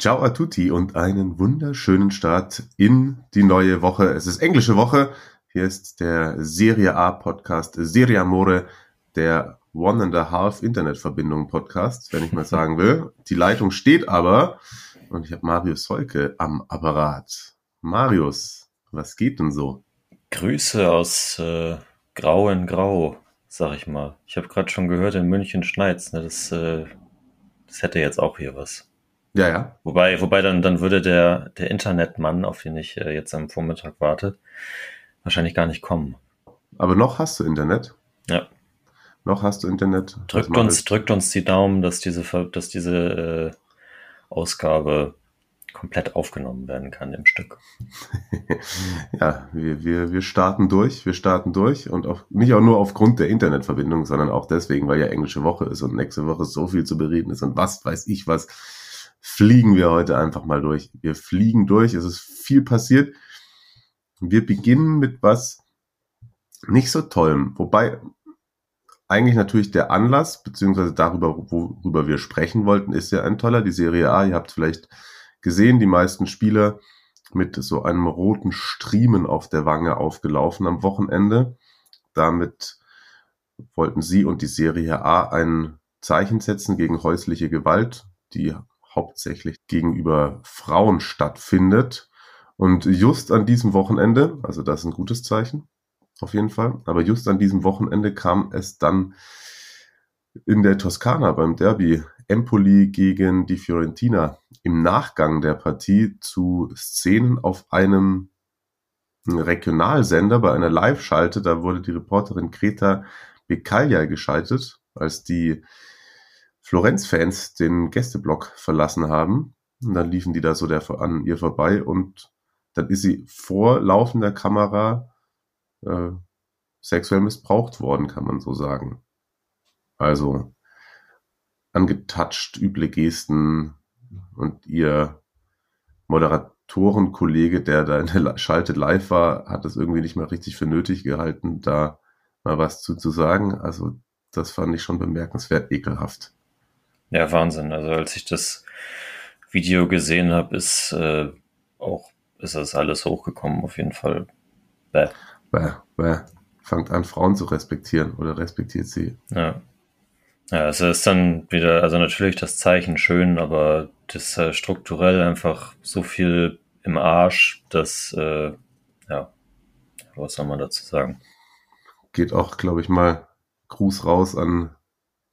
Ciao a tutti und einen wunderschönen Start in die neue Woche. Es ist englische Woche. Hier ist der Serie A Podcast Serie Amore, der One and a Half Internetverbindung Podcast, wenn ich mal sagen will. Die Leitung steht aber und ich habe Marius Solke am Apparat. Marius, was geht denn so? Grüße aus äh, Grau in Grau, sag ich mal. Ich habe gerade schon gehört, in München schneit's. Ne? Das, äh, das hätte jetzt auch hier was. Ja, ja. Wobei, wobei dann, dann würde der, der Internetmann, auf den ich äh, jetzt am Vormittag warte, wahrscheinlich gar nicht kommen. Aber noch hast du Internet. Ja. Noch hast du Internet. Drückt uns, drückt uns die Daumen, dass diese, dass diese äh, Ausgabe komplett aufgenommen werden kann im Stück. ja, wir, wir, wir starten durch, wir starten durch und auch nicht auch nur aufgrund der Internetverbindung, sondern auch deswegen, weil ja englische Woche ist und nächste Woche so viel zu bereden ist und was weiß ich was, fliegen wir heute einfach mal durch. Wir fliegen durch, es ist viel passiert. Wir beginnen mit was nicht so tollem, wobei eigentlich natürlich der Anlass, beziehungsweise darüber, worüber wir sprechen wollten, ist ja ein toller, die Serie A. Ihr habt vielleicht gesehen, die meisten Spieler mit so einem roten Striemen auf der Wange aufgelaufen am Wochenende. Damit wollten sie und die Serie A ein Zeichen setzen gegen häusliche Gewalt, die hauptsächlich gegenüber Frauen stattfindet. Und just an diesem Wochenende, also das ist ein gutes Zeichen, auf jeden Fall, aber just an diesem Wochenende kam es dann in der Toskana beim Derby Empoli gegen die Fiorentina im Nachgang der Partie zu Szenen auf einem Regionalsender bei einer Live-Schalte. Da wurde die Reporterin Greta Becaglia geschaltet, als die Florenz-Fans den Gästeblock verlassen haben. Und dann liefen die da so der, an ihr vorbei und dann ist sie vor laufender Kamera äh, sexuell missbraucht worden, kann man so sagen. Also angetatscht, üble Gesten und ihr Moderatorenkollege, der da in der Schalte live war, hat es irgendwie nicht mal richtig für nötig gehalten, da mal was zu, zu sagen. Also das fand ich schon bemerkenswert ekelhaft. Ja, Wahnsinn. Also als ich das Video gesehen habe, ist äh, auch ist das alles hochgekommen, auf jeden Fall. Bäh. Bäh, bäh. Fangt an, Frauen zu respektieren oder respektiert sie. Ja. Ja, es ist dann wieder, also natürlich das Zeichen schön, aber das äh, strukturell einfach so viel im Arsch, dass, äh, ja, was soll man dazu sagen? Geht auch, glaube ich, mal Gruß raus an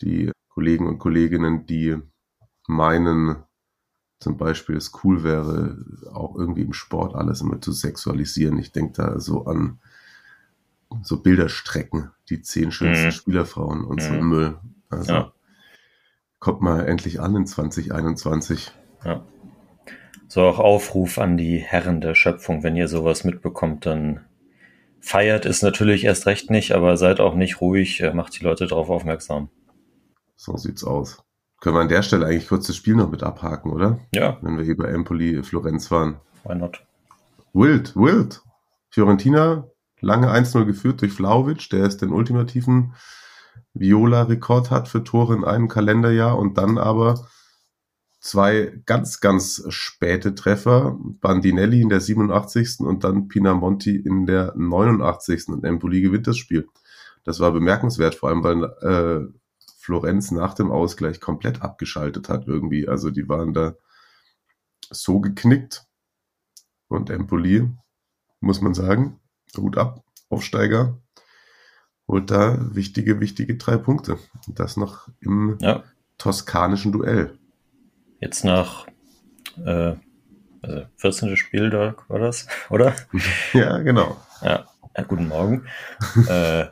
die Kollegen und Kolleginnen, die meinen, zum Beispiel es cool wäre, auch irgendwie im Sport alles immer zu sexualisieren. Ich denke da so an so Bilderstrecken, die zehn schönsten Mhm. Spielerfrauen und so Mhm. Müll. Also Ja. kommt mal endlich an in 2021. Ja. So auch Aufruf an die Herren der Schöpfung, wenn ihr sowas mitbekommt, dann feiert es natürlich erst recht nicht, aber seid auch nicht ruhig, äh, macht die Leute darauf aufmerksam. So sieht's aus. Können wir an der Stelle eigentlich kurz das Spiel noch mit abhaken, oder? Ja, Wenn wir hier bei Empoli Florenz waren. why not? Wild, wild. Fiorentina, lange 1-0 geführt durch Vlaovic, der es den ultimativen Viola-Rekord hat für Tore in einem Kalenderjahr und dann aber zwei ganz, ganz späte Treffer. Bandinelli in der 87. und dann Pinamonti in der 89. und Empoli gewinnt das Spiel. Das war bemerkenswert, vor allem weil äh, Florenz nach dem Ausgleich komplett abgeschaltet hat irgendwie. Also die waren da so geknickt. Und Empoli, muss man sagen, gut ab, Aufsteiger, holt da wichtige, wichtige drei Punkte. Und das noch im Ja, toskanischen Duell. jetzt nach äh, also 14. Spieltag war das, oder? Ja, genau. Ja, ja guten Morgen. äh,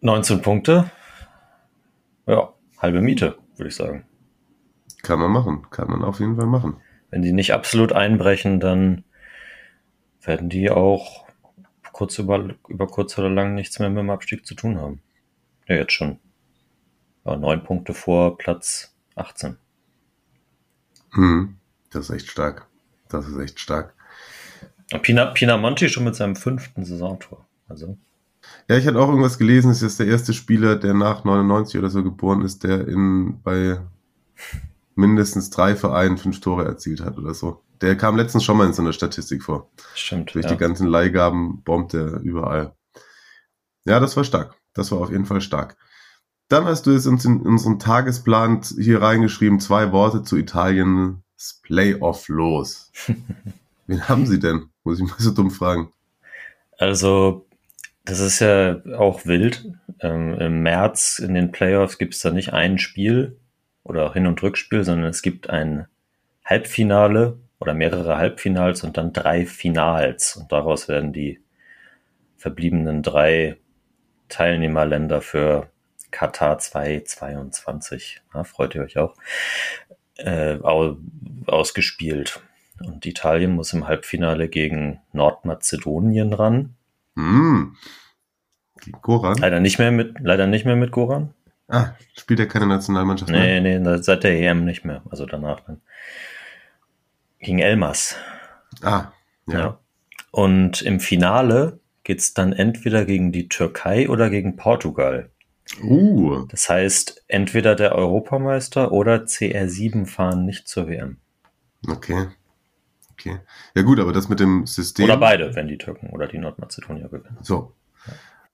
19 Punkte. Ja, halbe Miete, würde ich sagen. Kann man machen. Kann man auf jeden Fall machen. wenn die nicht absolut einbrechen, dann werden die auch kurz über, über kurz oder lang nichts mehr mit dem Abstieg zu tun haben. Ja, jetzt schon. Ja, neun Punkte vor Platz 18. Hm, das ist echt stark. Das ist echt stark. Pina, Pina Monti schon mit seinem fünften Saisontor. Also. Ja, ich hatte auch irgendwas gelesen, es ist der erste Spieler, der nach 99 oder so geboren ist, der in bei mindestens drei Vereinen fünf Tore erzielt hat oder so. Der kam letztens schon mal in so einer Statistik vor. Stimmt. Durch ja. die ganzen Leihgaben bombt er überall. Ja, das war stark. Das war auf jeden Fall stark. Dann hast du es uns in unseren Tagesplan hier reingeschrieben, zwei Worte zu Italiens Playoff los. Wen haben sie denn? Muss ich mal so dumm fragen. Also, das ist ja auch wild. Ähm, Im März in den Playoffs gibt es da nicht ein Spiel oder Hin- und Rückspiel, sondern es gibt ein Halbfinale oder mehrere Halbfinals und dann drei Finals. Und daraus werden die verbliebenen drei Teilnehmerländer für Katar 2022, ja, freut ihr euch auch, äh, ausgespielt. Und Italien muss im Halbfinale gegen Nordmazedonien ran. Hm. Goran? Leider nicht mehr mit, leider nicht mehr mit Goran. Ah, spielt er keine Nationalmannschaft nee, mehr? Nee, seit der EM nicht mehr. Also danach dann. Gegen Elmas. Ah, ja. ja. Und im Finale geht's dann entweder gegen die Türkei oder gegen Portugal. Uh. Das heißt, entweder der Europameister oder CR7 fahren nicht zur WM. Okay. Okay. Ja gut, aber das mit dem System. Oder beide, wenn die Türken oder die Nordmazedonier gewinnen. So.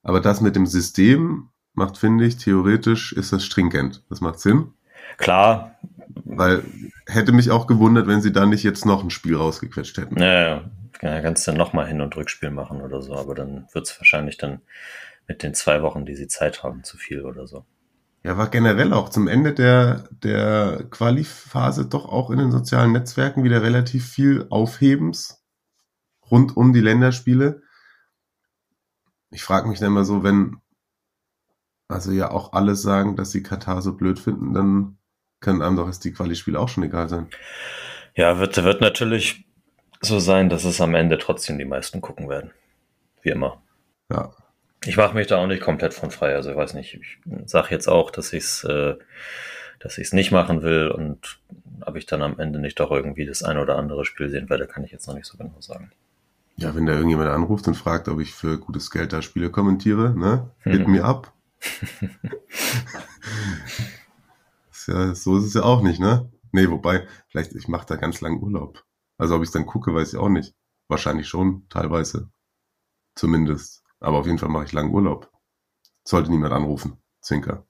Aber das mit dem System macht, finde ich, theoretisch ist das stringent. Das macht Sinn. Klar. Weil hätte mich auch gewundert, wenn sie da nicht jetzt noch ein Spiel rausgequetscht hätten. Ja, ja. kannst du dann nochmal Hin- und Rückspiel machen oder so, aber dann wird es wahrscheinlich dann mit den zwei Wochen, die sie Zeit haben, zu viel oder so. Ja, war generell auch zum Ende der, der Quali-Phase doch auch in den sozialen Netzwerken wieder relativ viel Aufhebens rund um die Länderspiele. Ich frage mich dann mal so, wenn also ja auch alle sagen, dass sie Katar so blöd finden, dann können einem doch jetzt die Quali-Spiele auch schon egal sein. Ja, wird, wird natürlich so sein, dass es am Ende trotzdem die meisten gucken werden. Wie immer. Ja. Ich mache mich da auch nicht komplett von frei. Also ich weiß nicht, ich sage jetzt auch, dass ich es äh, dass ich es nicht machen will und ob ich dann am Ende nicht doch irgendwie das ein oder andere Spiel sehen werde, kann ich jetzt noch nicht so genau sagen. Ja, wenn da irgendjemand anruft und fragt, ob ich für gutes Geld da Spiele kommentiere, ne? Hit mir ab. ja, so ist es ja auch nicht, ne? Nee, wobei, vielleicht, ich mache da ganz lang Urlaub. Also ob ich dann gucke, weiß ich auch nicht. Wahrscheinlich schon, teilweise. Zumindest. Aber auf jeden Fall mache ich langen Urlaub. Sollte niemand anrufen. Zwinker.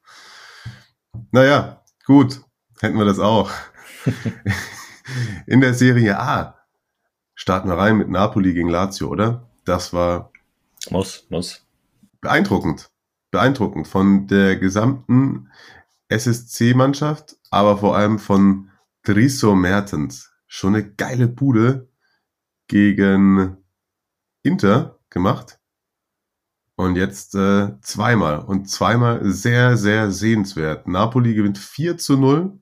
Naja, gut. Hätten wir das auch. In der Serie A starten wir rein mit Napoli gegen Lazio, oder? Das war. Muss, muss. Beeindruckend. Beeindruckend von der gesamten SSC-Mannschaft, aber vor allem von Drisso Mertens. Schon eine geile Bude gegen Inter gemacht. Und jetzt äh, zweimal. Und zweimal sehr, sehr sehenswert. Napoli gewinnt 4 zu 0.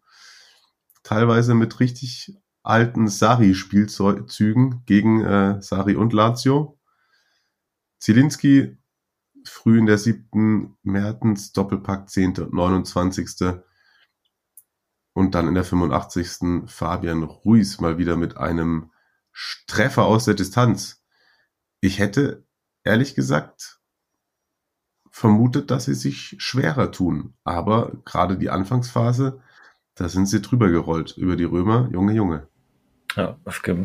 Teilweise mit richtig alten Sari-Spielzügen gegen äh, Sari und Lazio. Zielinski früh in der siebten Mertens, Doppelpack 10. und 29. Und dann in der 85. Fabian Ruiz mal wieder mit einem Treffer aus der Distanz. Ich hätte ehrlich gesagt vermutet, dass sie sich schwerer tun. Aber gerade die Anfangsphase, da sind sie drüber gerollt über die Römer. Junge, Junge. Ja,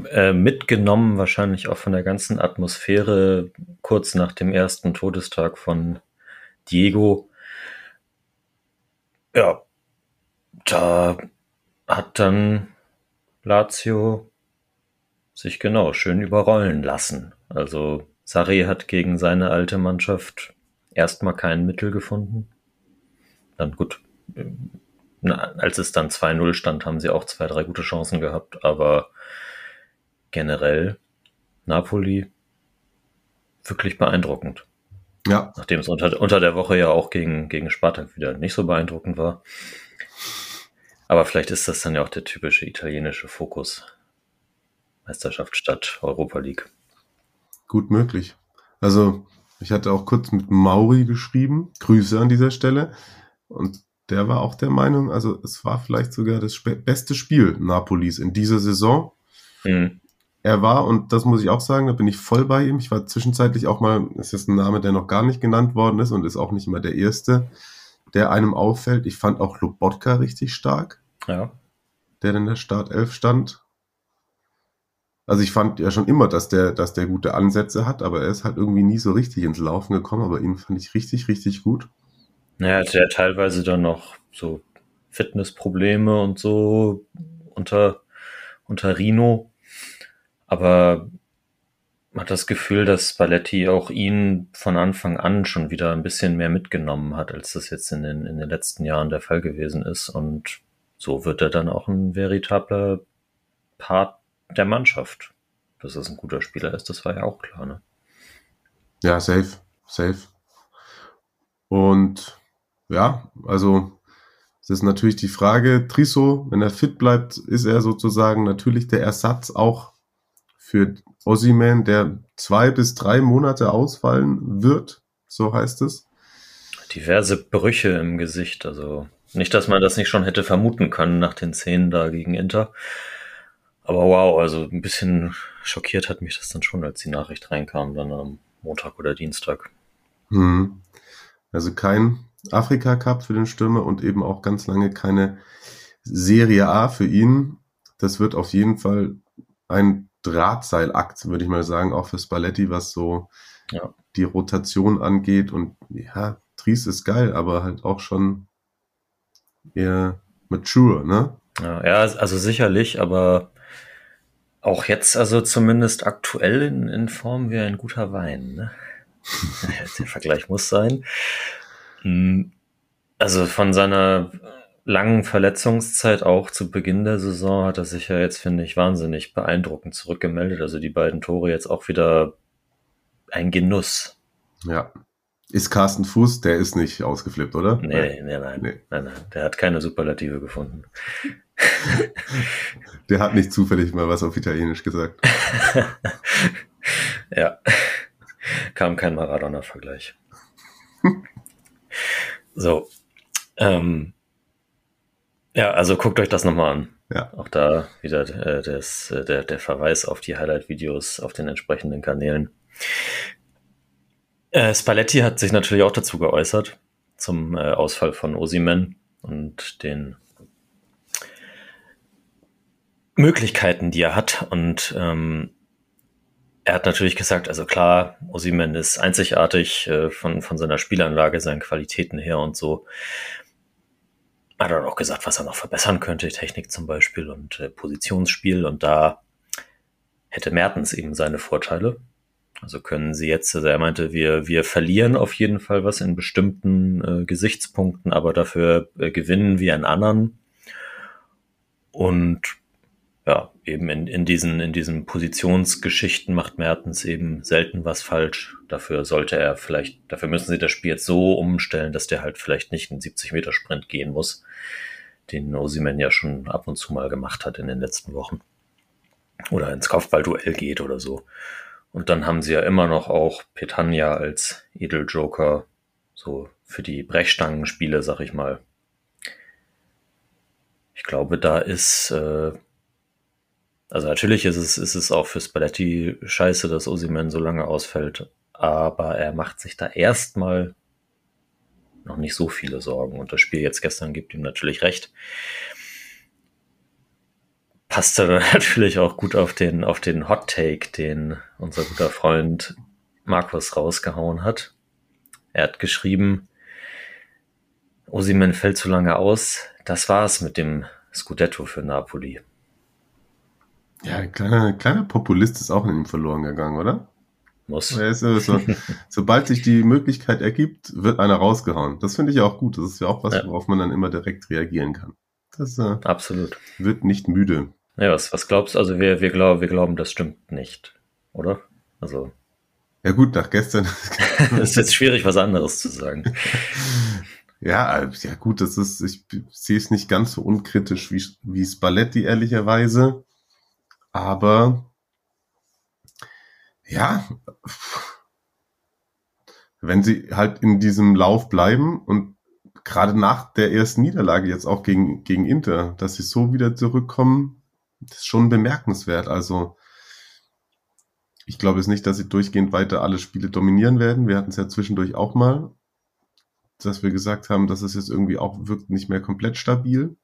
äh, mitgenommen wahrscheinlich auch von der ganzen Atmosphäre kurz nach dem ersten Todestag von Diego. Ja, da hat dann Lazio sich genau schön überrollen lassen. Also Sarri hat gegen seine alte Mannschaft erstmal kein Mittel gefunden. Dann gut, als es dann 2-0 stand, haben sie auch zwei, drei gute Chancen gehabt, aber generell Napoli wirklich beeindruckend. Ja. Nachdem es unter, unter der Woche ja auch gegen, gegen Spartak wieder nicht so beeindruckend war. Aber vielleicht ist das dann ja auch der typische italienische Fokus, Meisterschaft statt Europa League. Gut möglich. Also, ich hatte auch kurz mit Mauri geschrieben. Grüße an dieser Stelle. Und der war auch der Meinung, also es war vielleicht sogar das beste Spiel Napolis in dieser Saison. Mhm. Er war, und das muss ich auch sagen, da bin ich voll bei ihm. Ich war zwischenzeitlich auch mal, das ist ein Name, der noch gar nicht genannt worden ist und ist auch nicht immer der erste, der einem auffällt. Ich fand auch Lobotka richtig stark. Ja. Der in der Startelf stand. Also ich fand ja schon immer, dass der, dass der gute Ansätze hat, aber er ist halt irgendwie nie so richtig ins Laufen gekommen, aber ihn fand ich richtig, richtig gut. Naja, hatte er teilweise dann noch so Fitnessprobleme und so unter, unter Rino. Aber man hat das Gefühl, dass Spalletti auch ihn von Anfang an schon wieder ein bisschen mehr mitgenommen hat, als das jetzt in den, in den letzten Jahren der Fall gewesen ist. Und so wird er dann auch ein veritabler Part der Mannschaft. Dass es ein guter Spieler ist, das war ja auch klar, ne? Ja, safe, safe. Und ja, also es ist natürlich die Frage, Triso, wenn er fit bleibt, ist er sozusagen natürlich der Ersatz auch für Ossiman, der zwei bis drei Monate ausfallen wird, so heißt es. Diverse Brüche im Gesicht, also nicht, dass man das nicht schon hätte vermuten können nach den Szenen da gegen Inter. Aber wow, also ein bisschen schockiert hat mich das dann schon, als die Nachricht reinkam, dann am Montag oder Dienstag. Hm. Also kein Afrika Cup für den Stürmer und eben auch ganz lange keine Serie A für ihn. Das wird auf jeden Fall ein Drahtseilakt, würde ich mal sagen, auch für Spalletti, was so ja. die Rotation angeht. Und ja, Tries ist geil, aber halt auch schon eher mature, ne? Ja also sicherlich, aber auch jetzt, also zumindest aktuell in, in Form wie ein guter Wein. Ne? Der Vergleich muss sein. Hm, also von seiner langen Verletzungszeit auch zu Beginn der Saison hat er sich ja jetzt, finde ich, wahnsinnig beeindruckend zurückgemeldet. Also die beiden Tore jetzt auch wieder ein Genuss. Ja. Ist Carsten Fuß, der ist nicht ausgeflippt, oder? Nee, nee, nein, nee. nein, nein. Der hat keine Superlative gefunden. Der hat nicht zufällig mal was auf Italienisch gesagt. ja. Kam kein Maradona-Vergleich. so. Ähm, ja, also guckt euch das nochmal an. Ja. Auch da wieder äh, das, äh, der, der Verweis auf die Highlight-Videos auf den entsprechenden Kanälen. Äh, Spalletti hat sich natürlich auch dazu geäußert, zum äh, Ausfall von Osimen und den Möglichkeiten, die er hat. Und ähm, er hat natürlich gesagt, also klar, Osimen ist einzigartig äh, von, von seiner Spielanlage, seinen Qualitäten her und so. Hat er auch gesagt, was er noch verbessern könnte, Technik zum Beispiel und äh, Positionsspiel. Und da hätte Mertens eben seine Vorteile. Also können sie jetzt, also er meinte, wir, wir verlieren auf jeden Fall was in bestimmten äh, Gesichtspunkten, aber dafür äh, gewinnen wir in anderen. Und ja, eben in, in diesen, in diesen Positionsgeschichten macht Mertens eben selten was falsch. Dafür sollte er vielleicht, dafür müssen sie das Spiel jetzt so umstellen, dass der halt vielleicht nicht einen 70 Meter Sprint gehen muss, den Osimen ja schon ab und zu mal gemacht hat in den letzten Wochen. Oder ins Kopfballduell geht oder so. Und dann haben sie ja immer noch auch Petania als Edeljoker, so für die Brechstangenspiele, sag ich mal. Ich glaube, da ist äh, also natürlich ist es, ist es auch für Spalletti scheiße, dass Osiman so lange ausfällt, aber er macht sich da erstmal noch nicht so viele Sorgen und das Spiel jetzt gestern gibt ihm natürlich recht. Passte natürlich auch gut auf den, auf den Hot Take, den unser guter Freund Markus rausgehauen hat. Er hat geschrieben, Osiman fällt zu lange aus. Das war's mit dem Scudetto für Napoli. Ja, ein kleiner, kleiner Populist ist auch in ihm verloren gegangen, oder? Muss. So, so, sobald sich die Möglichkeit ergibt, wird einer rausgehauen. Das finde ich auch gut. Das ist ja auch was, ja. worauf man dann immer direkt reagieren kann. Das äh, Absolut. wird nicht müde. Ja, was, was glaubst du? Also wir, wir, glauben, wir glauben, das stimmt nicht, oder? Also. Ja gut, nach gestern. Es ist jetzt schwierig, was anderes zu sagen. Ja, ja gut, das ist, ich sehe es nicht ganz so unkritisch wie, wie Spalletti, ehrlicherweise. Aber Ja, wenn sie halt in diesem Lauf bleiben und gerade nach der ersten Niederlage jetzt auch gegen, gegen Inter, dass sie so wieder zurückkommen, ist schon bemerkenswert. Also ich glaube jetzt nicht, dass sie durchgehend weiter alle Spiele dominieren werden. Wir hatten es ja zwischendurch auch mal, dass wir gesagt haben, dass es jetzt irgendwie auch wirkt nicht mehr komplett stabil.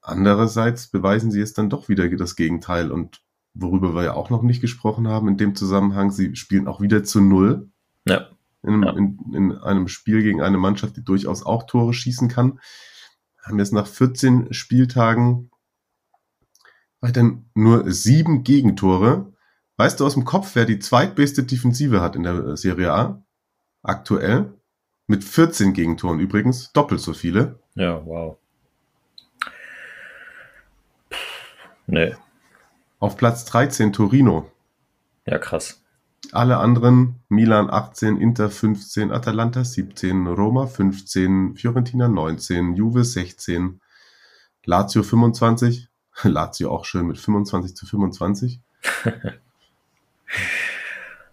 Andererseits beweisen sie es dann doch wieder das Gegenteil und worüber wir ja auch noch nicht gesprochen haben in dem Zusammenhang, sie spielen auch wieder zu Null. Ja. In, Ja. in, in einem Spiel gegen eine Mannschaft, die durchaus auch Tore schießen kann. Haben jetzt nach 14 Spieltagen weiterhin nur sieben Gegentore. Weißt du aus dem Kopf, wer die zweitbeste Defensive hat in der Serie A? Aktuell? Mit 14 Gegentoren übrigens, doppelt so viele. Ja, wow. Nee, Auf Platz 13 Torino. ja, krass. Alle anderen Milan 18, Inter 15, Atalanta 17, Roma 15, Fiorentina 19, Juve 16, Lazio 25, Lazio auch schön mit 25 zu 25.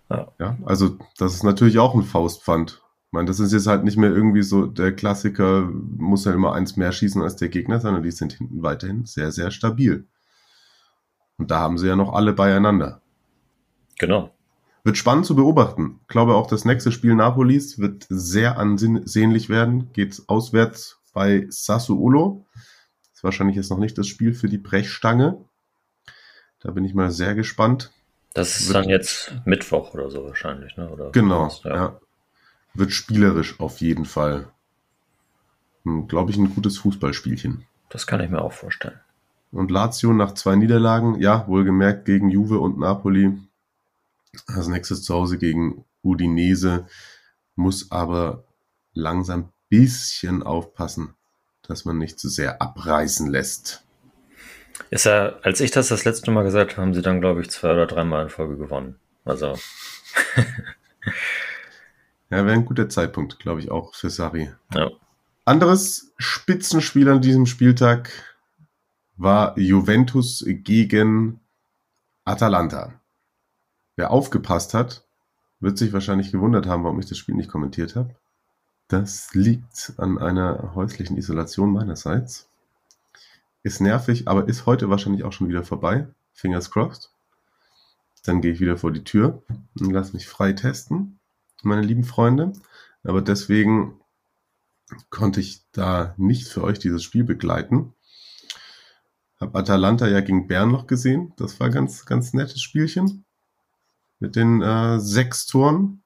Ja. ja, also das ist natürlich auch ein Faustpfand. Ich meine, das ist jetzt halt nicht mehr irgendwie so der Klassiker, muss ja immer eins mehr schießen als der Gegner, sondern die sind hinten weiterhin sehr, sehr stabil. Und da haben sie ja noch alle beieinander. Genau. Wird spannend zu beobachten. Ich glaube auch das nächste Spiel Napolis wird sehr ansehnlich werden. Geht auswärts bei Sassuolo. Ist wahrscheinlich jetzt noch nicht das Spiel für die Brechstange. Da bin ich mal sehr gespannt. Das ist Wird- dann jetzt Mittwoch oder so wahrscheinlich, ne? Oder Genau, ja. ja. Wird spielerisch auf jeden Fall. Glaube ich, ein gutes Fußballspielchen. Das kann ich mir auch vorstellen. Und Lazio nach zwei Niederlagen, ja, wohlgemerkt gegen Juve und Napoli. Als nächstes zu Hause gegen Udinese, muss aber langsam bisschen aufpassen, dass man nicht zu sehr abreißen lässt. Ist ja, als ich das das letzte Mal gesagt habe, haben sie dann, glaube ich, zwei oder dreimal in Folge gewonnen. Also, Ja, wäre ein guter Zeitpunkt, glaube ich, auch für Sari. ja. Anderes Spitzenspiel an diesem Spieltag war Juventus gegen Atalanta. Wer aufgepasst hat, wird sich wahrscheinlich gewundert haben, warum ich das Spiel nicht kommentiert habe. Das liegt an einer häuslichen Isolation meinerseits. Ist nervig, aber ist heute wahrscheinlich auch schon wieder vorbei. Fingers crossed. Dann gehe ich wieder vor die Tür und lasse mich frei testen, meine lieben Freunde. Aber deswegen konnte ich da nicht für euch dieses Spiel begleiten. Hab Atalanta ja gegen Bern noch gesehen. Das war ganz, ganz nettes Spielchen. Mit den äh, sechs Toren.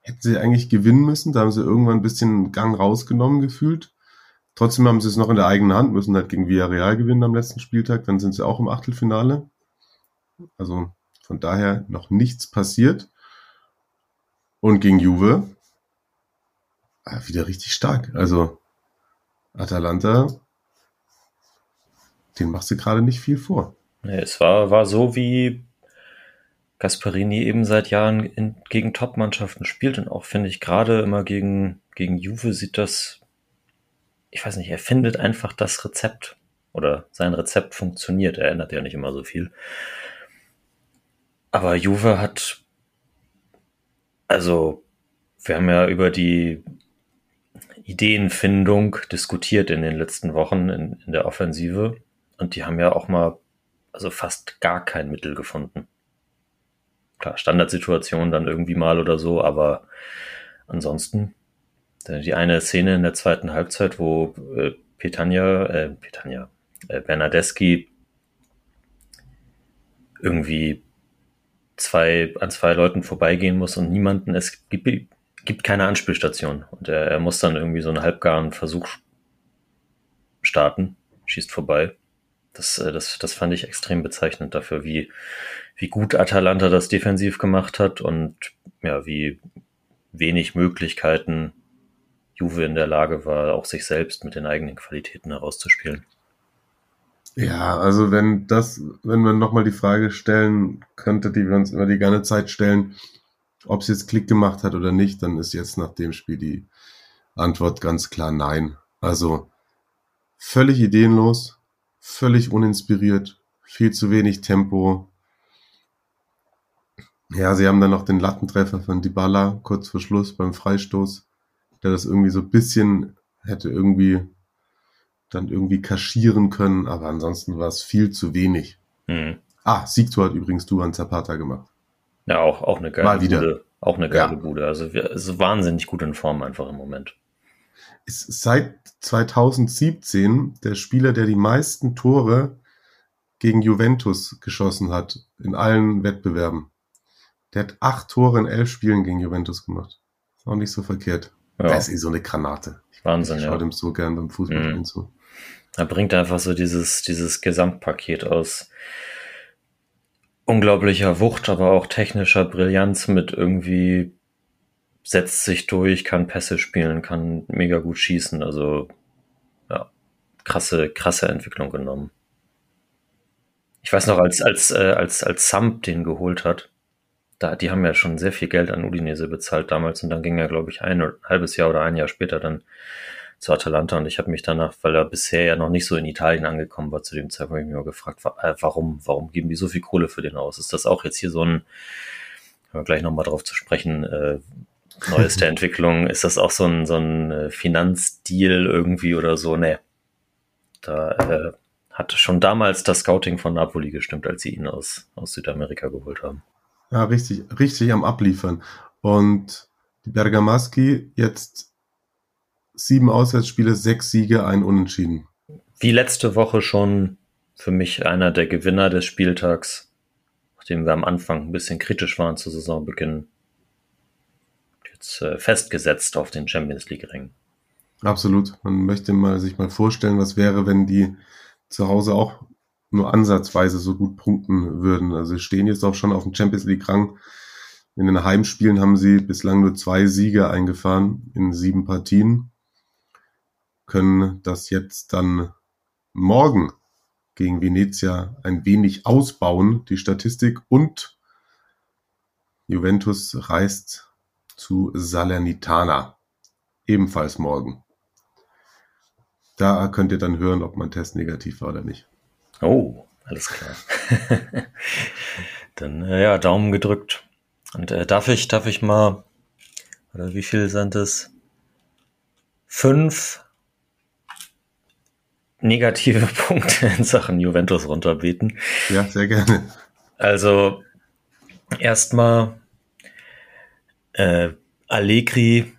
Hätten sie eigentlich gewinnen müssen. Da haben sie irgendwann ein bisschen Gang rausgenommen gefühlt. Trotzdem haben sie es noch in der eigenen Hand, müssen halt gegen Villarreal gewinnen am letzten Spieltag. Dann sind sie auch im Achtelfinale. Also von daher noch nichts passiert. Und gegen Juve ah, wieder richtig stark. Also Atalanta, den machst du gerade nicht viel vor. Nee, es war, war so, wie Gasparini eben seit Jahren in, gegen Top-Mannschaften spielt und auch, finde ich, gerade immer gegen, gegen Juve sieht das, ich weiß nicht, er findet einfach das Rezept oder sein Rezept funktioniert. Er ändert ja nicht immer so viel. Aber Juve hat, also, wir haben ja über die Ideenfindung diskutiert in den letzten Wochen in, in der Offensive und die haben ja auch mal also fast gar kein Mittel gefunden. Klar, Standardsituation dann irgendwie mal oder so, aber ansonsten äh, die eine Szene in der zweiten Halbzeit, wo äh, Petania, äh, Petania, äh, Bernadeschi irgendwie zwei, an zwei Leuten vorbeigehen muss und niemanden, es gibt, gibt keine Anspielstation. Und er, er muss dann irgendwie so einen halbgaren Versuch starten, schießt vorbei. Das, äh, das, das fand ich extrem bezeichnend dafür, wie, wie gut Atalanta das defensiv gemacht hat und ja, wie wenig Möglichkeiten Juve in der Lage war, auch sich selbst mit den eigenen Qualitäten herauszuspielen. Ja, also wenn das, wenn man nochmal die Frage stellen könnte, die wir uns immer die ganze Zeit stellen, ob es jetzt Klick gemacht hat oder nicht, dann ist jetzt nach dem Spiel die Antwort ganz klar nein. Also völlig ideenlos, völlig uninspiriert, viel zu wenig Tempo. Ja, sie haben dann noch den Lattentreffer von Dybala kurz vor Schluss beim Freistoß, der das irgendwie so ein bisschen hätte irgendwie dann irgendwie kaschieren können, aber ansonsten war es viel zu wenig. Mhm. Ah, Siegtor hat übrigens Duan Zapata gemacht. Ja, auch, auch eine geile Mal wieder. Bude. Auch eine geile Ja. Bude. Also wir, ist wahnsinnig gut in Form einfach im Moment. Ist seit 2017 der Spieler, der die meisten Tore gegen Juventus geschossen hat in allen Wettbewerben. Der hat acht Tore in elf Spielen gegen Juventus gemacht. Ist auch nicht so verkehrt. Ja. Das ist eh so eine Granate. Wahnsinn, ich ja. schaue dem so gern beim Fußballspielen Mhm. zu. Er bringt einfach so dieses, dieses Gesamtpaket aus unglaublicher Wucht, aber auch technischer Brillanz mit irgendwie setzt sich durch, kann Pässe spielen, kann mega gut schießen. Also ja, krasse, krasse Entwicklung genommen. Ich weiß noch, als, als, äh, als, als Samp den geholt hat, da, die haben ja schon sehr viel Geld an Udinese bezahlt damals und dann ging er, glaube ich, ein, ein halbes Jahr oder ein Jahr später dann zu Atalanta und ich habe mich danach, weil er bisher ja noch nicht so in Italien angekommen war, zu dem Zeitpunkt habe ich nur gefragt, äh, warum, warum geben die so viel Kohle für den aus? Ist das auch jetzt hier so ein, können wir gleich nochmal drauf zu sprechen, äh, neueste Entwicklung, ist das auch so ein, so ein äh, Finanzdeal irgendwie oder so? Nee. Da äh, hat schon damals das Scouting von Napoli gestimmt, als sie ihn aus, aus Südamerika geholt haben. Ja, richtig, richtig am Abliefern. Und die Bergamaschi jetzt sieben Auswärtsspiele, sechs Siege, ein Unentschieden. Wie letzte Woche schon für mich einer der Gewinner des Spieltags, nachdem wir am Anfang ein bisschen kritisch waren zu Saisonbeginn. Jetzt äh, festgesetzt auf den Champions League Ring. Absolut. Man möchte mal sich mal vorstellen, was wäre, wenn die zu Hause auch nur ansatzweise so gut punkten würden. Also sie stehen jetzt auch schon auf dem Champions League Rang. In den Heimspielen haben sie bislang nur zwei Siege eingefahren in sieben Partien. Können das jetzt dann morgen gegen Venezia ein wenig ausbauen, die Statistik. Und Juventus reist zu Salernitana. Ebenfalls morgen. Da könnt ihr dann hören, ob mein Test negativ war oder nicht. Oh, alles klar. Dann äh, ja, Daumen gedrückt. Und äh, darf ich, darf ich mal, oder wie viel sind es? Fünf negative Punkte in Sachen Juventus runterbeten. Ja, sehr gerne. Also erstmal äh, Allegri,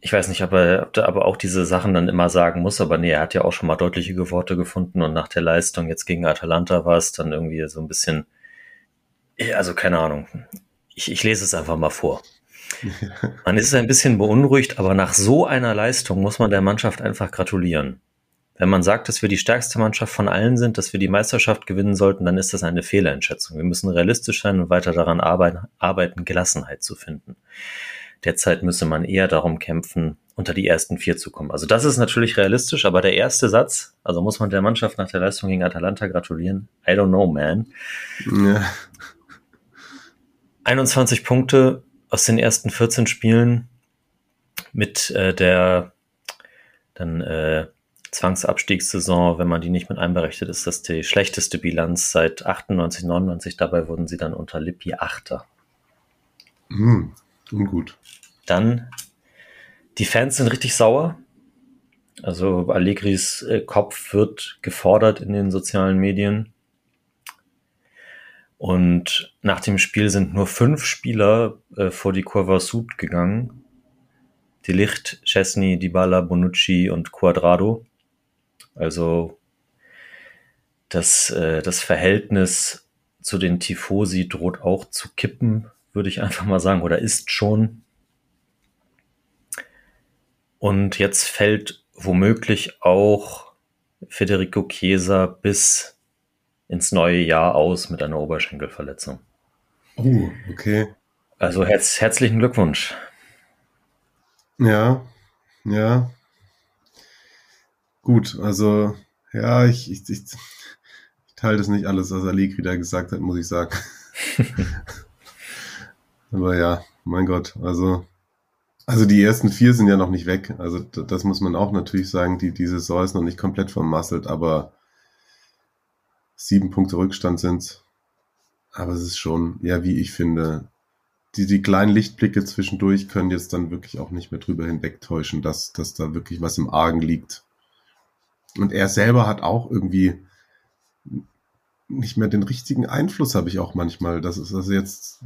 ich weiß nicht, ob er, ob er aber auch diese Sachen dann immer sagen muss, aber nee, er hat ja auch schon mal deutliche Worte gefunden und nach der Leistung jetzt gegen Atalanta war es dann irgendwie so ein bisschen, also keine Ahnung. Ich, ich lese es einfach mal vor. Man ist ein bisschen beunruhigt, aber nach so einer Leistung muss man der Mannschaft einfach gratulieren. Wenn man sagt, dass wir die stärkste Mannschaft von allen sind, dass wir die Meisterschaft gewinnen sollten, dann ist das eine Fehleinschätzung. Wir müssen realistisch sein und weiter daran arbeiten, arbeiten Gelassenheit zu finden. Derzeit müsse man eher darum kämpfen, unter die ersten vier zu kommen. Also das ist natürlich realistisch, aber der erste Satz, also muss man der Mannschaft nach der Leistung gegen Atalanta gratulieren. I don't know, man. Ja, 21 Punkte aus den ersten 14 Spielen mit äh, der dann äh, Zwangsabstiegssaison, wenn man die nicht mit einberechnet, ist das die schlechteste Bilanz seit 98, 99. Dabei wurden sie dann unter Lippi Achter. hm, ungut. Dann, die Fans sind richtig sauer. Also Allegris äh, Kopf wird gefordert in den sozialen Medien. Und nach dem Spiel sind nur fünf Spieler äh, vor die Curva Sud gegangen. Die Licht, Chesney, Dybala, Bonucci und Quadrado. Also das, äh, das Verhältnis zu den Tifosi droht auch zu kippen, würde ich einfach mal sagen, oder ist schon. Und jetzt fällt womöglich auch Federico Chiesa bis ins neue Jahr aus mit einer Oberschenkelverletzung. Oh, okay. Also herz, herzlichen Glückwunsch. Ja, ja. Gut, also, ja, ich, ich, ich, ich teile das nicht alles, was Allegri da gesagt hat, muss ich sagen. Aber ja, mein Gott, also, also die ersten vier sind ja noch nicht weg. Also das muss man auch natürlich sagen, die, die Saison ist noch nicht komplett vermasselt, aber sieben Punkte Rückstand sind Aber es ist schon, ja, wie ich finde, die, die kleinen Lichtblicke zwischendurch können jetzt dann wirklich auch nicht mehr drüber hinwegtäuschen, dass, dass da wirklich was im Argen liegt. Und er selber hat auch irgendwie nicht mehr den richtigen Einfluss, habe ich auch manchmal. Das ist also jetzt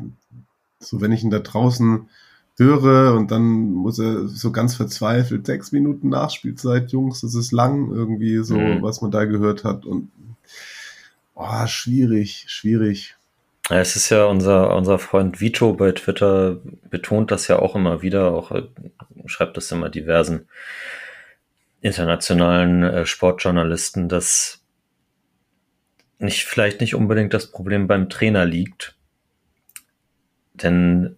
so, wenn ich ihn da draußen höre und dann muss er so ganz verzweifelt sechs Minuten Nachspielzeit, Jungs, das ist lang irgendwie so, mhm. was man da gehört hat und oh, schwierig, schwierig. Ja, es ist ja unser, unser Freund Vito bei Twitter betont das ja auch immer wieder, auch äh, schreibt das immer diversen internationalen äh, Sportjournalisten, dass nicht, vielleicht nicht unbedingt das Problem beim Trainer liegt. Denn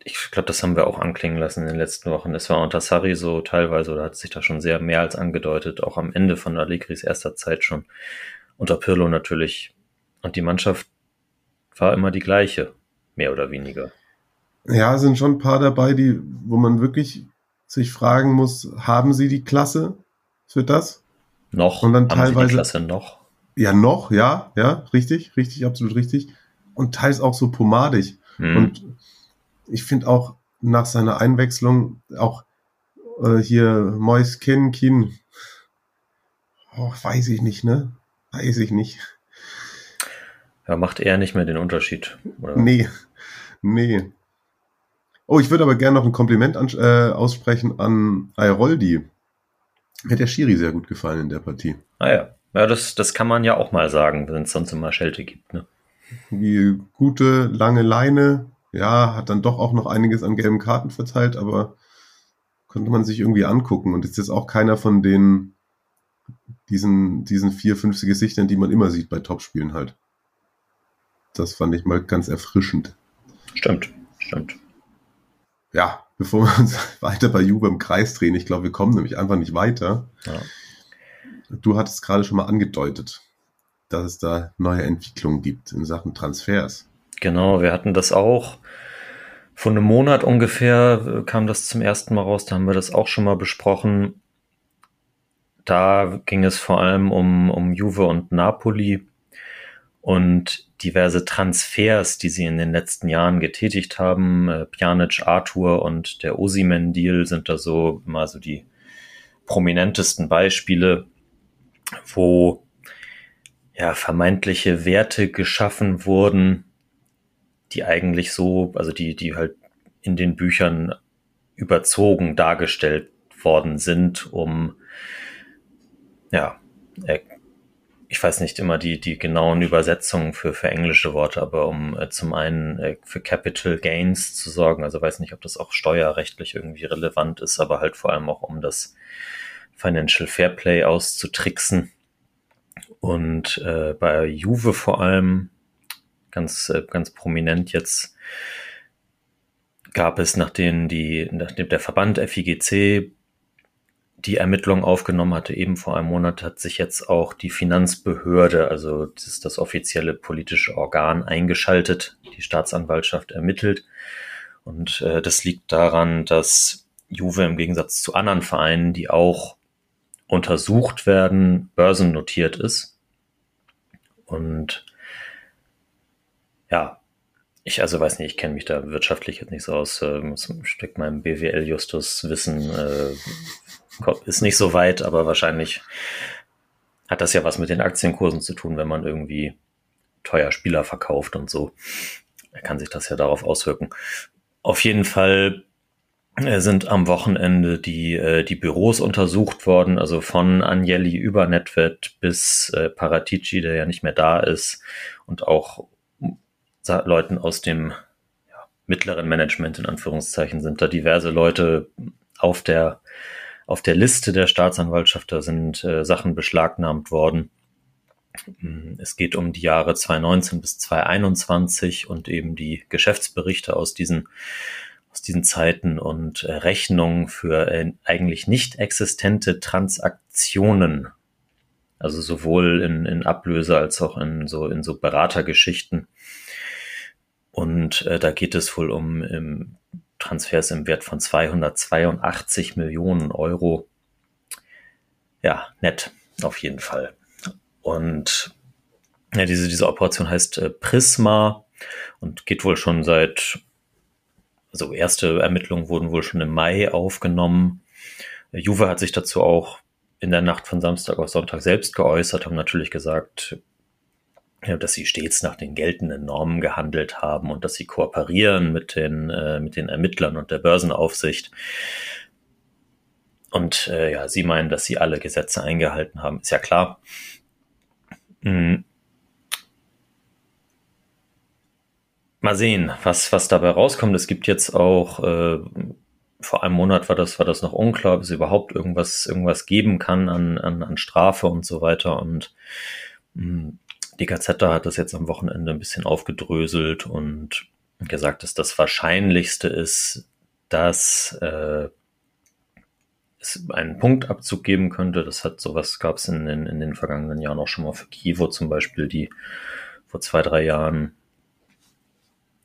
ich glaube, das haben wir auch anklingen lassen in den letzten Wochen. Es war unter Sarri so teilweise, oder hat sich da schon sehr mehr als angedeutet, auch am Ende von Allegris erster Zeit schon. Unter Pirlo natürlich. Und die Mannschaft war immer die gleiche, mehr oder weniger. Ja, sind schon ein paar dabei, die, wo man wirklich sich fragen muss, haben sie die Klasse für das? Noch. Und dann haben teilweise. Sie die Klasse noch? Ja, noch, ja, ja, richtig, richtig, absolut richtig. Und teils auch so pomadig. Hm. Und ich finde auch nach seiner Einwechslung auch äh, hier Mois Ken Kin, oh, weiß ich nicht, ne? Weiß ich nicht. Ja, macht er nicht mehr den Unterschied. Oder? Nee, nee. Oh, ich würde aber gerne noch ein Kompliment an, äh, aussprechen an. Mir hat der Schiri sehr gut gefallen in der Partie. Ah ja. Ja, das, das kann man ja auch mal sagen, wenn es sonst immer Schelte gibt. Ne? Die gute, lange Leine, ja, hat dann doch auch noch einiges an gelben Karten verteilt, aber konnte man sich irgendwie angucken. Und ist jetzt auch keiner von den diesen, diesen vier, fünf Gesichtern, die man immer sieht bei Topspielen halt. Das fand ich mal ganz erfrischend. Stimmt, stimmt. Ja, bevor wir uns weiter bei Juve im Kreis drehen, ich glaube, wir kommen nämlich einfach nicht weiter. Ja. Du hattest gerade schon mal angedeutet, dass es da neue Entwicklungen gibt in Sachen Transfers. Genau, wir hatten das auch. Vor einem Monat ungefähr kam das zum ersten Mal raus, da haben wir das auch schon mal besprochen. Da ging es vor allem um, um Juve und Napoli und diverse Transfers, die sie in den letzten Jahren getätigt haben. Äh, Pjanic, Arthur und der Osimen-Deal sind da so immer so die prominentesten Beispiele, wo ja vermeintliche Werte geschaffen wurden, die eigentlich so, also die, die halt in den Büchern überzogen dargestellt worden sind, um ja, ich weiß nicht immer die, die genauen Übersetzungen für, für englische Worte, aber um äh, zum einen äh, für Capital Gains zu sorgen, also weiß nicht, ob das auch steuerrechtlich irgendwie relevant ist, aber halt vor allem auch um das Financial Fairplay auszutricksen. Und äh, bei Juve vor allem ganz, äh, ganz prominent jetzt gab es, nachdem die, nachdem der Verband FIGC die Ermittlung aufgenommen hatte, eben vor einem Monat, hat sich jetzt auch die Finanzbehörde, also das ist das offizielle politische Organ, eingeschaltet. Die Staatsanwaltschaft ermittelt. Und äh, das liegt daran, dass Juve im Gegensatz zu anderen Vereinen, die auch untersucht werden, börsennotiert ist. Und ja, ich also weiß nicht, ich kenne mich da wirtschaftlich jetzt nicht so aus, äh, steckt meinem BWL-Justus-Wissen, äh, ist nicht so weit, aber wahrscheinlich hat das ja was mit den Aktienkursen zu tun, wenn man irgendwie teuer Spieler verkauft und so. Da kann sich das ja darauf auswirken. Auf jeden Fall äh, sind am Wochenende die, äh, die Büros untersucht worden, also von Agnelli über Netvet bis äh, Paratici, der ja nicht mehr da ist, und auch Leuten aus dem mittleren Management in Anführungszeichen sind da diverse Leute auf der auf der Liste der Staatsanwaltschaft. Da sind äh, Sachen beschlagnahmt worden. Mm, es geht um die Jahre 2019 bis 2021 und eben die Geschäftsberichte aus diesen aus diesen Zeiten und äh, Rechnungen für äh, eigentlich nicht existente Transaktionen. Also sowohl in, in Ablöse als auch in so, in so Beratergeschichten. Und äh, da geht es wohl um im Transfers im Wert von 282 Millionen Euro. Ja, nett, auf jeden Fall. Und ja, diese, diese Operation heißt äh, Prisma und geht wohl schon seit, also erste Ermittlungen wurden wohl schon im Mai aufgenommen. Juve hat sich dazu auch in der Nacht von Samstag auf Sonntag selbst geäußert, haben natürlich gesagt, dass sie stets nach den geltenden Normen gehandelt haben und dass sie kooperieren mit den, äh, mit den Ermittlern und der Börsenaufsicht. Und äh, ja, sie meinen, dass sie alle Gesetze eingehalten haben. Ist ja klar. Mhm. Mal sehen, was, was dabei rauskommt. Es gibt jetzt auch, äh, vor einem Monat war das, war das noch unklar, ob es überhaupt irgendwas, irgendwas geben kann an, an, an Strafe und so weiter. Und mh, hm, die Gazette hat das jetzt am Wochenende ein bisschen aufgedröselt und gesagt, dass das Wahrscheinlichste ist, dass äh, es einen Punktabzug geben könnte. Das hat sowas gab es in, in, in den vergangenen Jahren auch schon mal für Kivo zum Beispiel, die vor zwei, drei Jahren,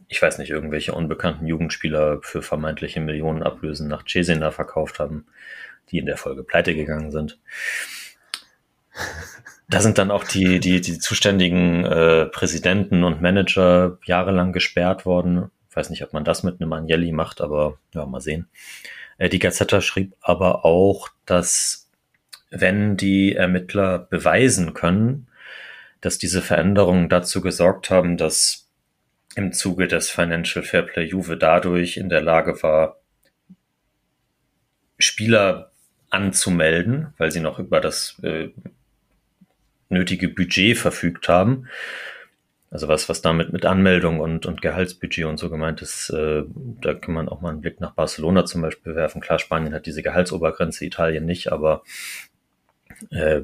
ich weiß nicht, irgendwelche unbekannten Jugendspieler für vermeintliche Millionen Ablösen nach Cesena verkauft haben, die in der Folge pleite gegangen sind. Da sind dann auch die, die, die zuständigen äh, Präsidenten und Manager jahrelang gesperrt worden. Ich weiß nicht, ob man das mit einem Agnelli macht, aber ja, mal sehen. Äh, die Gazetta schrieb aber auch, dass wenn die Ermittler beweisen können, dass diese Veränderungen dazu gesorgt haben, dass im Zuge des Financial Fairplay Juve dadurch in der Lage war, Spieler anzumelden, weil sie noch über das äh, nötige Budget verfügt haben. Also was, was damit mit Anmeldung und, und Gehaltsbudget und so gemeint ist, äh, da kann man auch mal einen Blick nach Barcelona zum Beispiel werfen. Klar, Spanien hat diese Gehaltsobergrenze, Italien nicht, aber äh,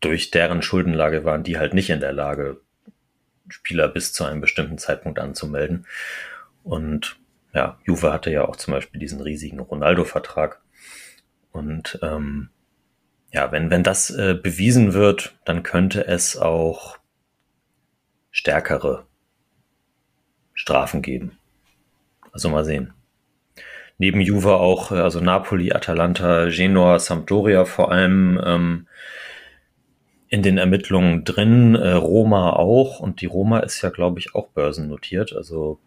durch deren Schuldenlage waren die halt nicht in der Lage, Spieler bis zu einem bestimmten Zeitpunkt anzumelden. Und ja, Juve hatte ja auch zum Beispiel diesen riesigen Ronaldo-Vertrag. Und ähm, ja, wenn, wenn das äh, bewiesen wird, dann könnte es auch stärkere Strafen geben. Also mal sehen. Neben Juve auch, äh, also Napoli, Atalanta, Genoa, Sampdoria vor allem ähm, in den Ermittlungen drin, äh, Roma auch. Und die Roma ist ja, glaube ich, auch börsennotiert. Also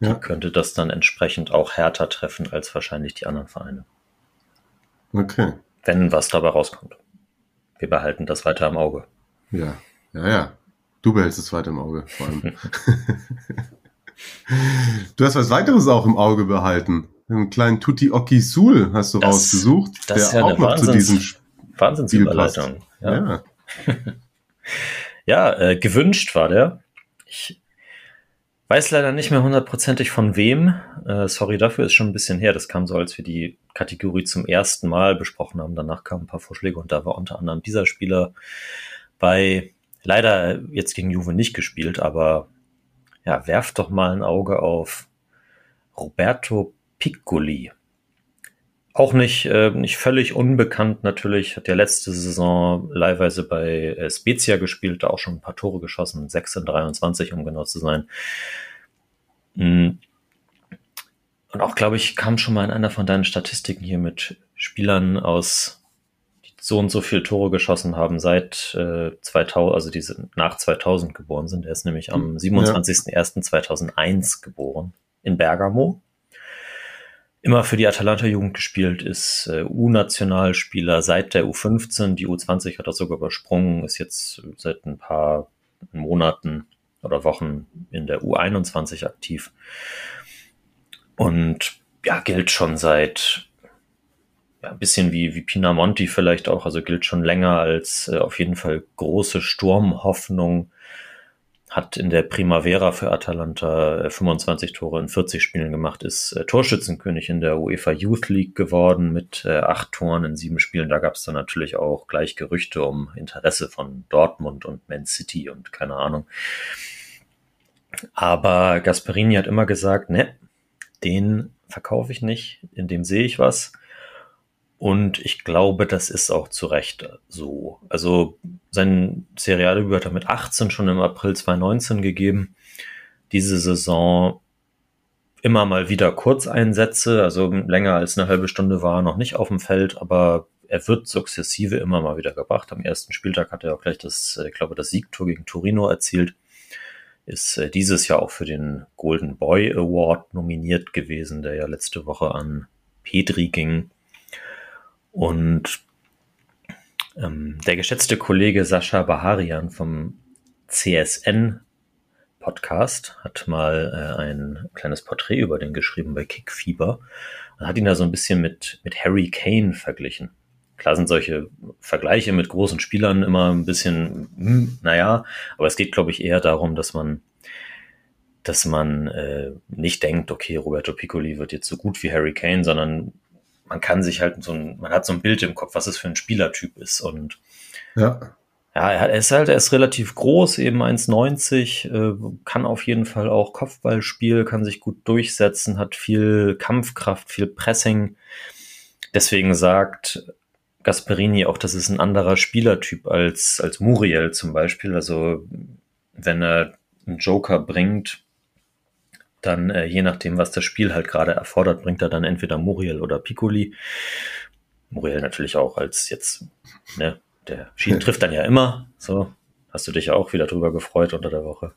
ja. könnte das dann entsprechend auch härter treffen als wahrscheinlich die anderen Vereine. Okay wenn was dabei rauskommt. Wir behalten das weiter im Auge. Ja, ja, ja. Du behältst es weiter im Auge, vor allem. du hast was weiteres auch im Auge behalten. Einen kleinen Tutti Occhi Sul hast du das, rausgesucht, das der ja auch noch Wahnsinns, zu diesem Wahnsinnsüberleitung. Ja, ja. ja äh, gewünscht war der. Ich Weiß leider nicht mehr hundertprozentig von wem. Äh, sorry dafür, ist schon ein bisschen her. Das kam so, als wir die Kategorie zum ersten Mal besprochen haben. Danach kamen ein paar Vorschläge und da war unter anderem dieser Spieler bei, leider jetzt gegen Juve nicht gespielt, aber ja, werft doch mal ein Auge auf Roberto Piccoli. Auch nicht, äh, nicht völlig unbekannt natürlich, hat ja letzte Saison leihweise bei äh, Spezia gespielt, da auch schon ein paar Tore geschossen, 6 in 23, um genau zu sein. Mm. Und auch, glaube ich, kam schon mal in einer von deinen Statistiken hier mit Spielern aus, die so und so viele Tore geschossen haben seit äh, 2000, also die nach 2000 geboren sind. Er ist nämlich am 27.01.2001 geboren in Bergamo immer für die Atalanta-Jugend gespielt, ist äh, U-Nationalspieler seit der U15. Die U20 hat er sogar übersprungen, ist jetzt seit ein paar Monaten oder Wochen in der U21 aktiv. Und ja, gilt schon seit ja, ein bisschen wie, wie Pinamonti vielleicht auch, also gilt schon länger als äh, auf jeden Fall große Sturmhoffnung hat in der Primavera für Atalanta 25 äh, Tore in 40 Spielen gemacht, ist äh, Torschützenkönig in der UEFA Youth League geworden mit äh, acht Toren in sieben Spielen. Da gab es dann natürlich auch gleich Gerüchte um Interesse von Dortmund und Man City und keine Ahnung. Aber Gasperini hat immer gesagt, ne, den verkaufe ich nicht, in dem sehe ich was. Und ich glaube, das ist auch zu Recht so. Also sein Serialdebüt hat er mit 18 schon im April 2019 gegeben. Diese Saison immer mal wieder Kurzeinsätze, also länger als eine halbe Stunde war er noch nicht auf dem Feld, aber er wird sukzessive immer mal wieder gebracht. Am ersten Spieltag hat er auch gleich das, ich glaube, das Siegtor gegen Torino erzielt. ist äh, dieses Jahr auch für den Golden Boy Award nominiert gewesen, der ja letzte Woche an Petri ging. Und ähm, der geschätzte Kollege Sascha Baharian vom CSN Podcast hat mal äh, ein kleines Porträt über den geschrieben bei Kickfieber und hat ihn da so ein bisschen mit, mit Harry Kane verglichen. Klar sind solche Vergleiche mit großen Spielern immer ein bisschen, hm, naja, aber es geht, glaube ich, eher darum, dass man, dass man äh, nicht denkt, okay, Roberto Piccoli wird jetzt so gut wie Harry Kane, sondern man kann sich halt so ein, man hat so ein Bild im Kopf, was es für ein Spielertyp ist. Und ja, ja er, ist halt, er ist relativ groß, eben 1,90, äh, kann auf jeden Fall auch Kopfballspiel, kann sich gut durchsetzen, hat viel Kampfkraft, viel Pressing. Deswegen sagt Gasperini auch, das ist ein anderer Spielertyp als, als Muriel zum Beispiel. Also wenn er einen Joker bringt, dann äh, je nachdem, was das Spiel halt gerade erfordert, bringt er dann entweder Muriel oder Piccoli. Muriel natürlich auch als jetzt, ne, der Schienen trifft dann ja immer. So, hast du dich ja auch wieder drüber gefreut unter der Woche.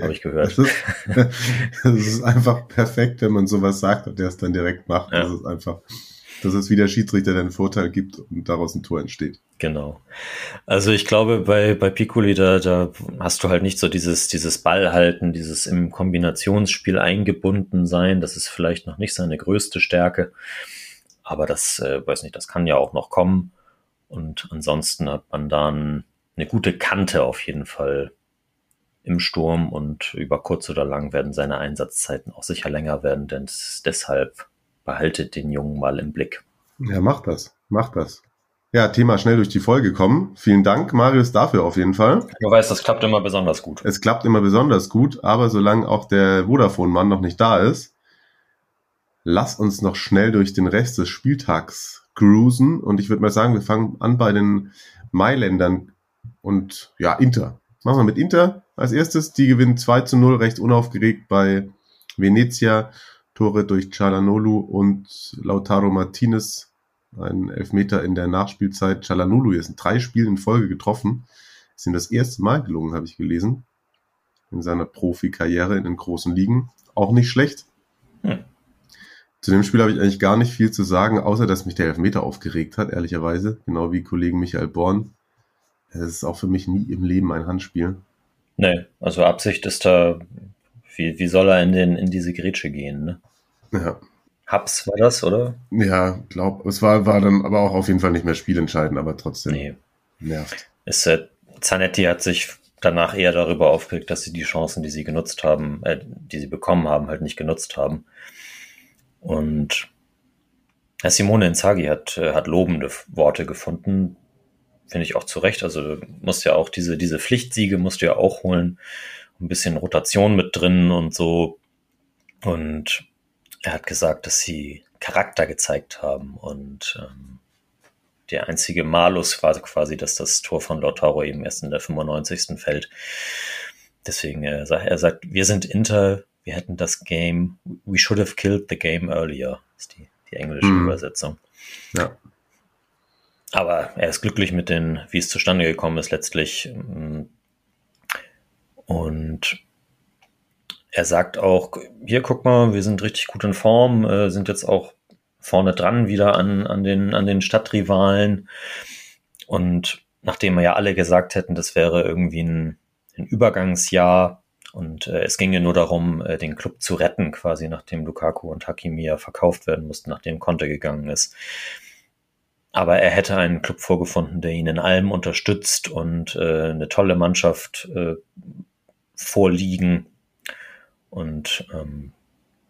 Habe ich gehört. Das ist, ist, einfach perfekt, wenn man sowas sagt und der es dann direkt macht. Ja. Das ist einfach dass es wieder Schiedsrichter den Vorteil gibt und daraus ein Tor entsteht. Genau. Also ich glaube, bei, bei Piccoli, da, da hast du halt nicht so dieses, dieses Ballhalten, dieses im Kombinationsspiel eingebunden sein. Das ist vielleicht noch nicht seine größte Stärke. Aber das, äh, weiß nicht, das kann ja auch noch kommen. Und ansonsten hat man dann eine gute Kante auf jeden Fall im Sturm und über kurz oder lang werden seine Einsatzzeiten auch sicher länger werden, denn deshalb behaltet den Jungen mal im Blick. Ja, macht das, macht das. Ja, Thema schnell durch die Folge kommen. Vielen Dank, Marius, dafür auf jeden Fall. Du weißt, das klappt immer besonders gut. Es klappt immer besonders gut, aber solange auch der Vodafone-Mann noch nicht da ist, lass uns noch schnell durch den Rest des Spieltags cruisen. Und ich würde mal sagen, wir fangen an bei den Mailändern und ja, Inter. Machen wir mit Inter als erstes. Die gewinnen 2 zu 0 recht unaufgeregt bei Venezia. Tore durch Chalanolu und Lautaro Martinez. Ein Elfmeter in der Nachspielzeit. Chalanolu ist in drei Spielen in Folge getroffen. Ist ihm das erste Mal gelungen, habe ich gelesen. In seiner Profikarriere in den großen Ligen. Auch nicht schlecht. Hm. Zu dem Spiel habe ich eigentlich gar nicht viel zu sagen, außer dass mich der Elfmeter aufgeregt hat, ehrlicherweise. Genau wie Kollegen Michael Born. Es ist auch für mich nie im Leben ein Handspiel. Nee, also Absicht ist da wie, wie soll er in, den, in diese Grätsche gehen? Ne? Ja. Haps war das, oder? Ja, glaub. Es war, war dann aber auch auf jeden Fall nicht mehr spielentscheidend, aber trotzdem nee. nervt. Ist, äh, Zanetti hat sich danach eher darüber aufgeregt, dass sie die Chancen, die sie genutzt haben, äh, die sie bekommen haben, halt nicht genutzt haben. Und Herr Simone Inzaghi hat, äh, hat lobende Worte gefunden, finde ich auch zu Recht. Also musst ja auch diese, diese Pflichtsiege musst du ja auch holen ein bisschen Rotation mit drin und so. Und er hat gesagt, dass sie Charakter gezeigt haben und ähm, der einzige Malus war quasi, dass das Tor von Lautaro eben erst in der 95. fällt. Deswegen, äh, er sagt, wir sind Inter, wir hätten das Game, we should have killed the game earlier, ist die, die englische mhm. Übersetzung. Ja. Aber er ist glücklich mit den, wie es zustande gekommen ist, letztlich. Und er sagt auch, hier guck mal, wir sind richtig gut in Form, äh, sind jetzt auch vorne dran wieder an, an, den, an den Stadtrivalen. Und nachdem wir ja alle gesagt hätten, das wäre irgendwie ein, ein Übergangsjahr und äh, es ginge nur darum, äh, den Club zu retten, quasi nachdem Lukaku und Hakimi ja verkauft werden mussten, nachdem Conte gegangen ist. Aber er hätte einen Club vorgefunden, der ihn in allem unterstützt und äh, eine tolle Mannschaft äh, vorliegen. Und ähm,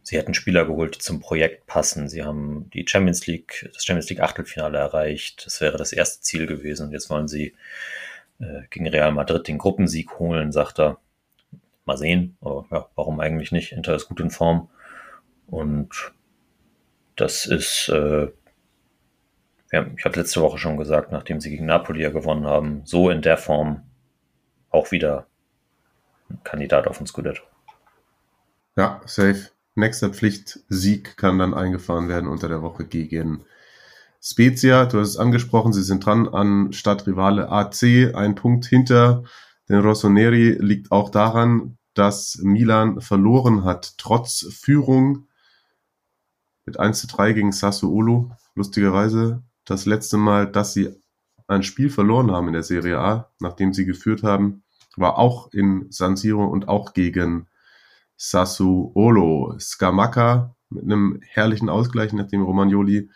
sie hätten Spieler geholt, die zum Projekt passen. Sie haben die Champions League, das Champions League Achtelfinale erreicht. Das wäre das erste Ziel gewesen. Und jetzt wollen sie äh, gegen Real Madrid den Gruppensieg holen, sagt er. Mal sehen. Aber ja, warum eigentlich nicht? Inter ist gut in Form. Und das ist, äh, ja, ich habe letzte Woche schon gesagt, nachdem sie gegen Napoli ja gewonnen haben, so in der Form auch wieder Kandidat auf ein Scudetto. Ja, safe. Nächster Pflichtsieg kann dann eingefahren werden unter der Woche gegen Spezia. Du hast es angesprochen, sie sind dran an Stadtrivale AC. Ein Punkt hinter den Rossoneri liegt auch daran, dass Milan verloren hat, trotz Führung mit 1 zu 3 gegen Sassuolo. Lustigerweise das letzte Mal, dass sie ein Spiel verloren haben in der Serie A, nachdem sie geführt haben, war auch in San Siro und auch gegen Sassuolo. Scamacca mit einem herrlichen Ausgleich, nachdem Romagnoli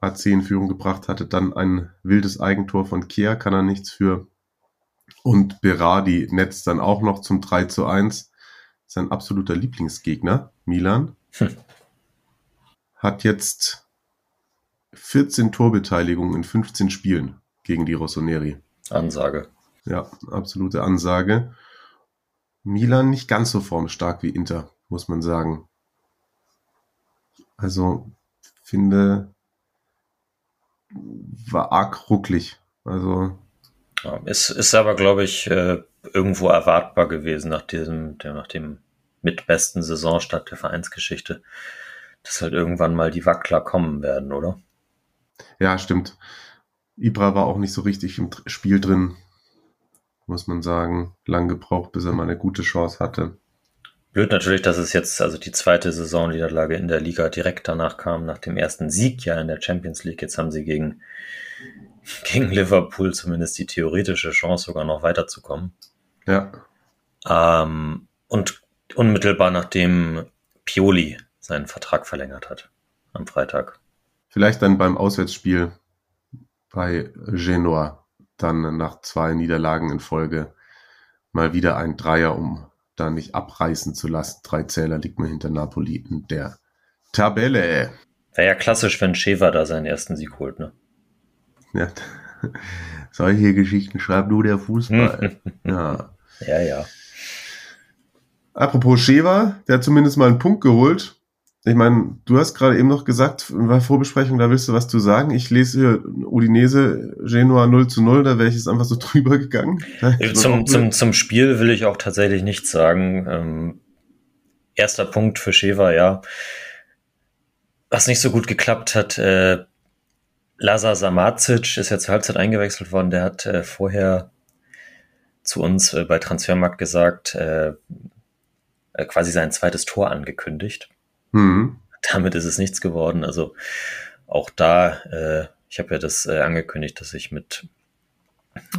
AC in Führung gebracht hatte. Dann ein wildes Eigentor von Kier, kann er nichts für. Und Berardi netzt dann auch noch zum 3 zu 1. Sein absoluter Lieblingsgegner, Milan. Hm. Hat jetzt 14 Torbeteiligungen in 15 Spielen gegen die Rossoneri. Ansage. Ja, absolute Ansage. Milan nicht ganz so formstark wie Inter, muss man sagen. Also finde, war arg rucklig. Also. Ja, es ist aber, glaube ich, äh, irgendwo erwartbar gewesen nach diesem, nach dem mitbesten Saisonstart der Vereinsgeschichte, dass halt irgendwann mal die Wackler kommen werden, oder? Ja, stimmt. Ibra war auch nicht so richtig im Spiel drin, muss man sagen. Lang gebraucht, bis er mal eine gute Chance hatte. Blöd natürlich, dass es jetzt, also die zweite Saisonniederlage in der Liga direkt danach kam, nach dem ersten Sieg ja in der Champions League. Jetzt haben sie gegen, gegen Liverpool zumindest die theoretische Chance, sogar noch weiterzukommen. Ja. Ähm, und unmittelbar nachdem Pioli seinen Vertrag verlängert hat. Am Freitag. Vielleicht dann beim Auswärtsspiel bei Genoa, dann nach zwei Niederlagen in Folge mal wieder ein Dreier, um da nicht abreißen zu lassen. Drei Zähler liegt man hinter Napoli in der Tabelle. Wäre ja klassisch, wenn Sheva da seinen ersten Sieg holt, ne? Ja. Solche Geschichten schreibt nur der Fußball. ja. Ja, ja. Apropos Sheva, der hat zumindest mal einen Punkt geholt. Ich meine, du hast gerade eben noch gesagt, in der Vorbesprechung, da willst du was zu sagen. Ich lese hier Udinese Genua 0 zu 0, da wäre ich jetzt einfach so drüber gegangen. Zum, zum, zum Spiel will ich auch tatsächlich nichts sagen. Ähm, erster Punkt für Sheva, ja. Was nicht so gut geklappt hat, äh, Lazar Samacic ist ja zur Halbzeit eingewechselt worden. Der hat äh, vorher zu uns äh, bei Transfermarkt gesagt, äh, äh quasi sein zweites Tor angekündigt. Mhm. Damit ist es nichts geworden. Also auch da, äh, ich habe ja das äh, angekündigt, dass ich mit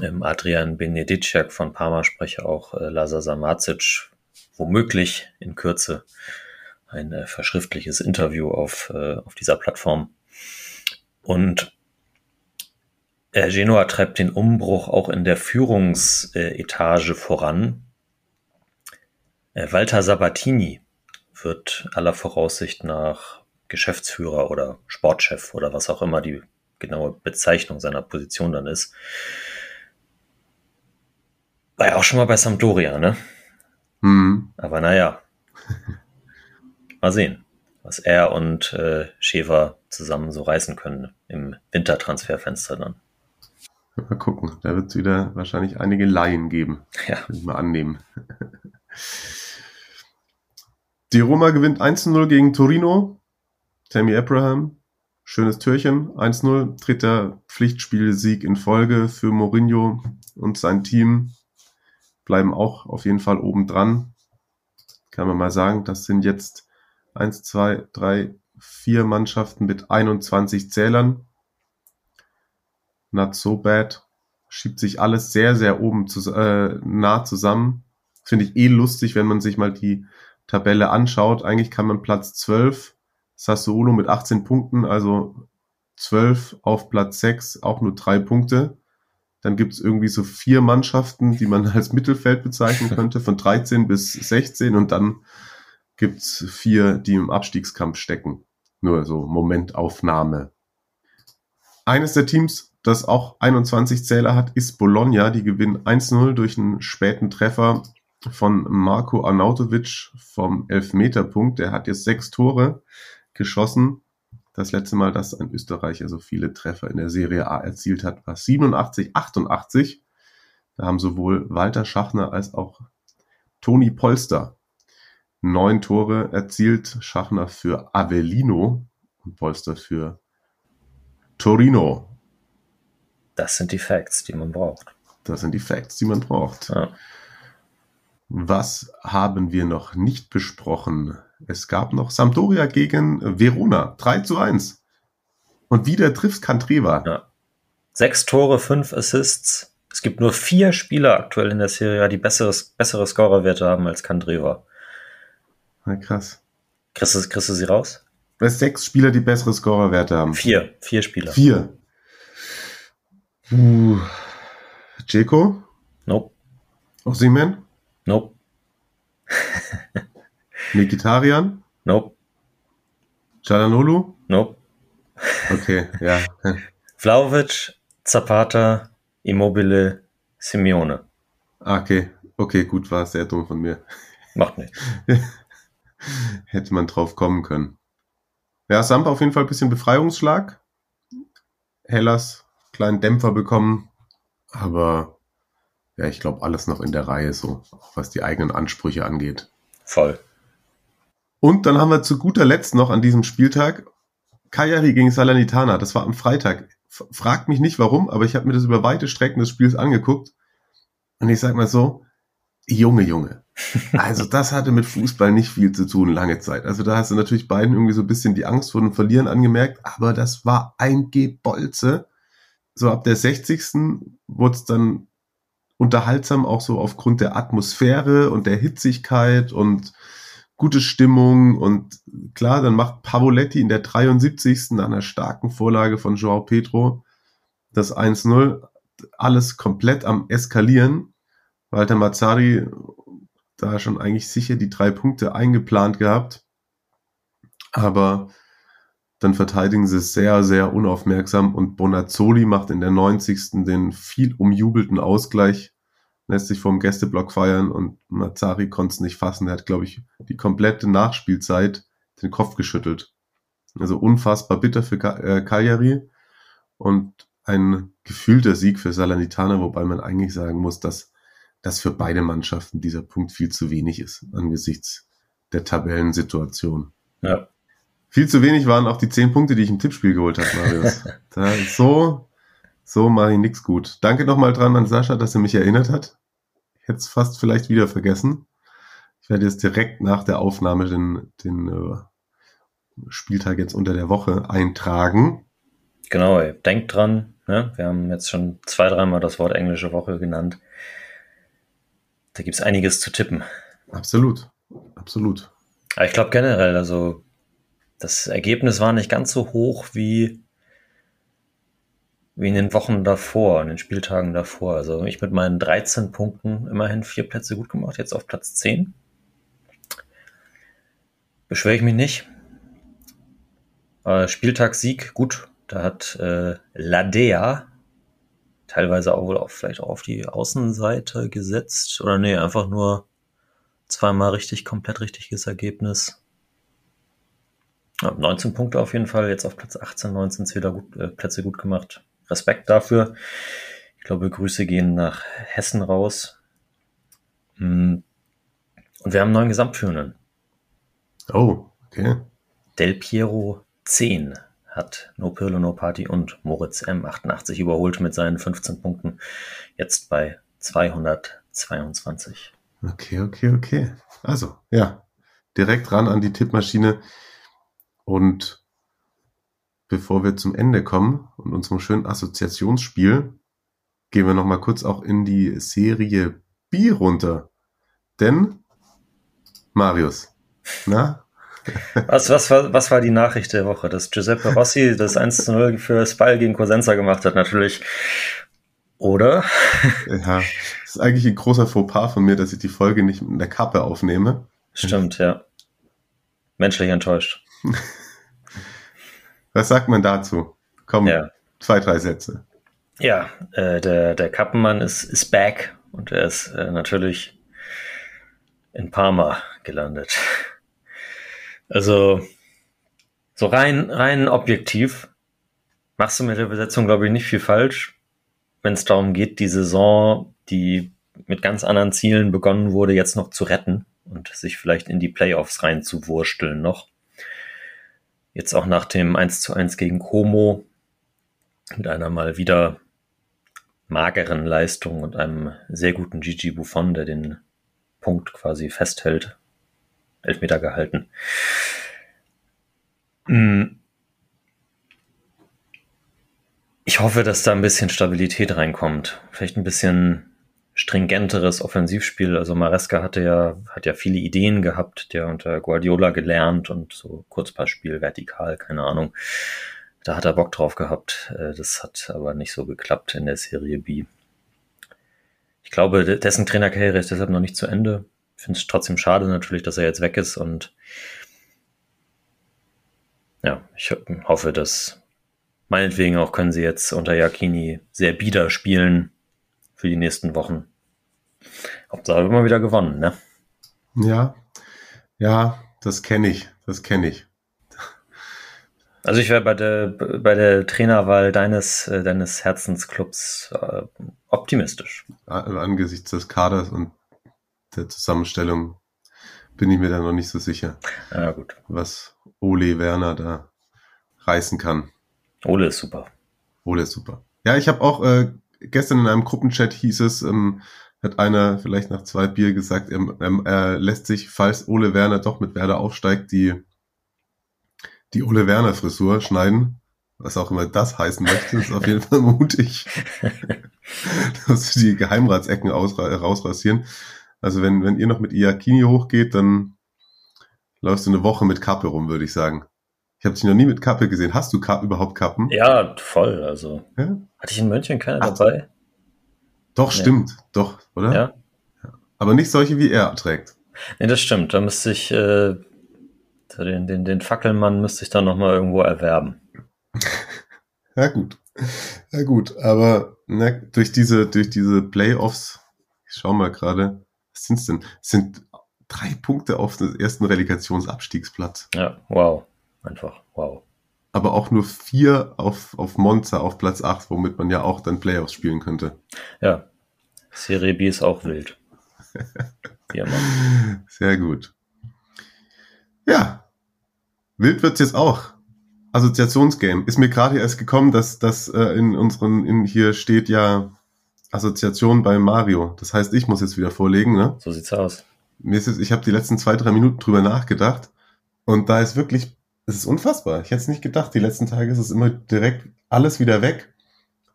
ähm, Adrian Benedicek von Parma spreche, auch äh, Lazar Samacic, womöglich in Kürze ein äh, verschriftliches Interview auf, äh, auf dieser Plattform. Und äh, Genoa treibt den Umbruch auch in der Führungsetage voran. Äh, Walter Sabatini wird aller Voraussicht nach Geschäftsführer oder Sportchef oder was auch immer die genaue Bezeichnung seiner Position dann ist. War ja auch schon mal bei Sampdoria, ne? Mhm. Aber naja, mal sehen, was er und äh, Schäfer zusammen so reißen können im Wintertransferfenster dann. Mal gucken, da wird es wieder wahrscheinlich einige Laien geben. Ja. Will ich mal annehmen. Die Roma gewinnt 1-0 gegen Torino. Tammy Abraham, schönes Türchen, 1-0, dritter Pflichtspielsieg in Folge für Mourinho und sein Team bleiben auch auf jeden Fall oben dran. Kann man mal sagen, das sind jetzt 1, 2, 3, 4 Mannschaften mit 21 Zählern. Not so bad. Schiebt sich alles sehr, sehr oben zu, äh, nah zusammen. Finde ich eh lustig, wenn man sich mal die Tabelle anschaut, eigentlich kann man Platz 12, Sassuolo mit 18 Punkten, also 12 auf Platz 6, auch nur drei Punkte. Dann gibt es irgendwie so vier Mannschaften, die man als Mittelfeld bezeichnen könnte, von 13 bis 16 und dann gibt es vier, die im Abstiegskampf stecken. Nur so Momentaufnahme. Eines der Teams, das auch 21 Zähler hat, ist Bologna. Die gewinnen 1-0 durch einen späten Treffer von Marco Arnautovic vom Elfmeterpunkt. Der hat jetzt sechs Tore geschossen. Das letzte Mal, dass ein Österreicher so viele Treffer in der Serie A erzielt hat, war 87, 88. Da haben sowohl Walter Schachner als auch Toni Polster neun Tore erzielt. Schachner für Avellino und Polster für Torino. Das sind die Facts, die man braucht. Das sind die Facts, die man braucht. Ja. Was haben wir noch nicht besprochen? Es gab noch Sampdoria gegen Verona. 3 zu 1. Und wieder trifft Cantreva. Ja. Sechs Tore, fünf Assists. Es gibt nur vier Spieler aktuell in der Serie, die besseres, bessere Scorerwerte haben als Candreva. Na, krass. Kriegst du, kriegst du sie raus? Es sechs Spieler, die bessere Scorerwerte haben. Vier. Vier Spieler. Vier. Uh. Jeko? Nope. Osimhen? Nope. Mikitarian? Nope. Chalanolu? Nope. Okay, ja. Vlaovic, Zapata, Immobile, Simeone. Ah, Okay, okay, gut, war sehr dumm von mir. Macht nichts. Hätte man drauf kommen können. Ja, Samp auf jeden Fall ein bisschen Befreiungsschlag. Hellas, kleinen Dämpfer bekommen. Aber ja, ich glaube, alles noch in der Reihe so, was die eigenen Ansprüche angeht. Voll. Und dann haben wir zu guter Letzt noch an diesem Spieltag Cagliari gegen Salernitana. Das war am Freitag. F fragt mich nicht warum, aber ich habe mir das über weite Strecken des Spiels angeguckt. Und ich sag mal so, Junge, Junge. Also das hatte mit Fußball nicht viel zu tun, lange Zeit. Also da hast du natürlich beiden irgendwie so ein bisschen die Angst vor dem Verlieren angemerkt, aber das war ein Gebolze. So ab der 60. wurde es dann unterhaltsam, auch so aufgrund der Atmosphäre und der Hitzigkeit und gute Stimmung. Und klar, dann macht Pavoletti in der 73. nach einer starken Vorlage von Joao Pedro das 1-0. Alles komplett am Eskalieren. Walter Mazzari da schon eigentlich sicher die drei Punkte eingeplant gehabt. Aber dann verteidigen sie es sehr, sehr unaufmerksam und Bonazzoli macht in der 90. den viel umjubelten Ausgleich, lässt sich vom Gästeblock feiern und Mazzari konnte es nicht fassen. Er hat, glaube ich, die komplette Nachspielzeit den Kopf geschüttelt. Also unfassbar bitter für äh, Cagliari und ein gefühlter Sieg für Salernitana, wobei man eigentlich sagen muss, dass dass für beide Mannschaften dieser Punkt viel zu wenig ist angesichts der Tabellensituation. Ja. Viel zu wenig waren auch die zehn Punkte, die ich im Tippspiel geholt habe, Marius. da, so, so mache ich nix gut. Danke nochmal dran an Sascha, dass er mich erinnert hat. Ich hätte es fast vielleicht wieder vergessen. Ich werde jetzt direkt nach der Aufnahme den, den äh, Spieltag jetzt unter der Woche eintragen. Genau, denkt dran. Ne? Wir haben jetzt schon zwei, dreimal das Wort englische Woche genannt. Da gibt's einiges zu tippen. Absolut, absolut. Aber ich glaube generell, also das Ergebnis war nicht ganz so hoch wie, wie in den Wochen davor, in den Spieltagen davor. Also ich mit meinen 13 Punkten immerhin vier Plätze gut gemacht, jetzt auf Platz 10. Beschwere ich mich nicht. Äh, Spieltagssieg, gut. Da hat äh, Ladea teilweise auch wohl auch vielleicht auch auf die Außenseite gesetzt. Oder nee, einfach nur zweimal richtig, komplett richtiges Ergebnis. Ja, 19 Punkte auf jeden Fall, jetzt auf Platz 18, 19 wieder gut, äh, Plätze gut gemacht. Respekt dafür. Ich glaube, Grüße gehen nach Hessen raus. Hm. Und wir haben einen neuen Gesamtführenden. Oh, okay. Del Piero 10 hat No Pirlo No Party und Moritz M88 überholt mit seinen 15 Punkten. Jetzt bei 222. Okay, okay, okay. Also, ja, direkt ran an die Tippmaschine. Und bevor wir zum Ende kommen und unserem schönen Assoziationsspiel, gehen wir nochmal kurz auch in die Serie B runter. Denn, Marius, na, was, was, war, was war die Nachricht der Woche? Dass Giuseppe Rossi das 1 zu 0 für Spal gegen Cosenza gemacht hat, natürlich. Oder? Ja, das ist eigentlich ein großer Fauxpas von mir, dass ich die Folge nicht mit der Kappe aufnehme. Stimmt, ja. Menschlich enttäuscht. Was sagt man dazu? Komm, Ja. zwei, drei Sätze. Ja, äh, der, der Kappenmann ist, ist back und er ist äh, natürlich in Parma gelandet. Also, so rein, rein objektiv machst du mit der Besetzung, glaube ich, nicht viel falsch, wenn es darum geht, die Saison, die mit ganz anderen Zielen begonnen wurde, jetzt noch zu retten und sich vielleicht in die Playoffs rein zu wursteln noch. Jetzt auch nach dem 1 zu 1 gegen Como mit einer mal wieder mageren Leistung und einem sehr guten Gigi Buffon, der den Punkt quasi festhält. Elfmeter gehalten. Hm. Ich hoffe, dass da ein bisschen Stabilität reinkommt. Vielleicht ein bisschen stringenteres Offensivspiel. Also Maresca hatte ja, hat ja viele Ideen gehabt, der unter Guardiola gelernt und so Kurzpassspiel, vertikal, keine Ahnung. Da hat er Bock drauf gehabt. Äh, das hat aber nicht so geklappt in der Serie B. Ich glaube, dessen Trainerkarriere ist deshalb noch nicht zu Ende. Ich finde es trotzdem schade natürlich, dass er jetzt weg ist und ja, ich hoffe, dass meinetwegen auch können sie jetzt unter Yakini sehr bieder spielen für die nächsten Wochen. Hauptsache immer wieder gewonnen, ne? Ja, ja, das kenne ich, das kenne ich. Also ich wäre bei der, bei der Trainerwahl deines, äh, deines Herzensclubs äh, optimistisch. Angesichts des Kaders und der Zusammenstellung bin ich mir da noch nicht so sicher, ja, gut. was Ole Werner da reißen kann. Ole ist super. Ole ist super. Ja, ich habe auch äh, gestern in einem Gruppenchat hieß es, ähm, hat einer vielleicht nach zwei Bier gesagt, er, er, er lässt sich, falls Ole Werner doch mit Werder aufsteigt, die, die Ole Werner Frisur schneiden. Was auch immer das heißen möchte, ist auf jeden Fall mutig. Dass die Geheimratsecken rausrasieren. Also wenn, wenn ihr noch mit Iakini hochgeht, dann läufst du eine Woche mit Kappe rum, würde ich sagen. Ich habe dich noch nie mit Kappe gesehen. Hast du Ka überhaupt Kappen? Ja, voll. Also ja? hatte ich in München keine Ach, dabei. Doch, nee. stimmt. Doch, oder? Ja. Aber nicht solche, wie er trägt. Nee, das stimmt. Da müsste ich äh, den, den, den Fackelmann müsste ich dann nochmal irgendwo erwerben. ja, gut. Ja, gut. Aber ne, durch diese, durch diese Playoffs, ich schau mal gerade, was sind's denn? Es sind drei Punkte auf dem ersten Relegationsabstiegsplatz. Ja, wow. Einfach, wow. Aber auch nur vier auf, auf Monza auf Platz 8, womit man ja auch dann Playoffs spielen könnte. Ja. Serie B ist auch wild. Immer. Sehr gut. Ja. Wild wird's jetzt auch. Assoziationsgame. Ist mir gerade erst gekommen, dass das äh, in unseren, in hier steht ja Assoziation bei Mario. Das heißt, ich muss jetzt wieder vorlegen, ne? So sieht's aus. Mir ist jetzt, ich habe die letzten zwei, drei Minuten drüber nachgedacht und da ist wirklich es ist unfassbar. Ich hätte es nicht gedacht. Die letzten Tage ist es immer direkt alles wieder weg.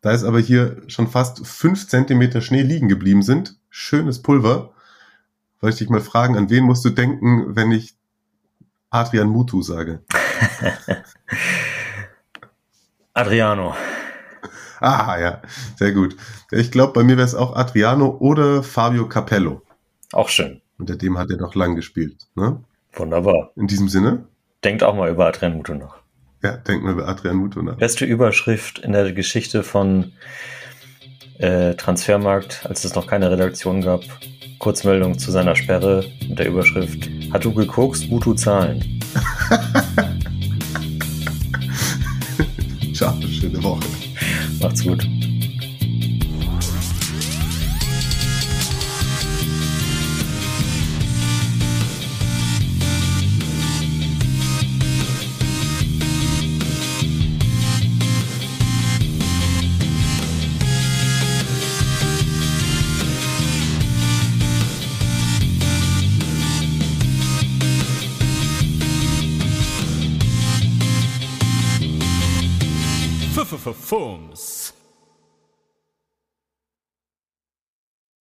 Da ist aber hier schon fast fünf Zentimeter Schnee liegen geblieben sind. Schönes Pulver. Wollte ich dich mal fragen, an wen musst du denken, wenn ich Adrian Mutu sage? Adriano. Ah, ja, sehr gut. Ich glaube, bei mir wäre es auch Adriano oder Fabio Capello. Auch schön. Unter dem hat er noch lang gespielt. Ne? Wunderbar. In diesem Sinne, Denkt auch mal über Adrian Mutu nach. Ja, denkt mal über Adrian Mutu nach. Beste Überschrift in der Geschichte von äh, Transfermarkt, als es noch keine Redaktion gab. Kurzmeldung zu seiner Sperre mit der Überschrift Hat du geguckt, Mutu zahlen. Ciao, schöne Woche. Macht's gut. forms.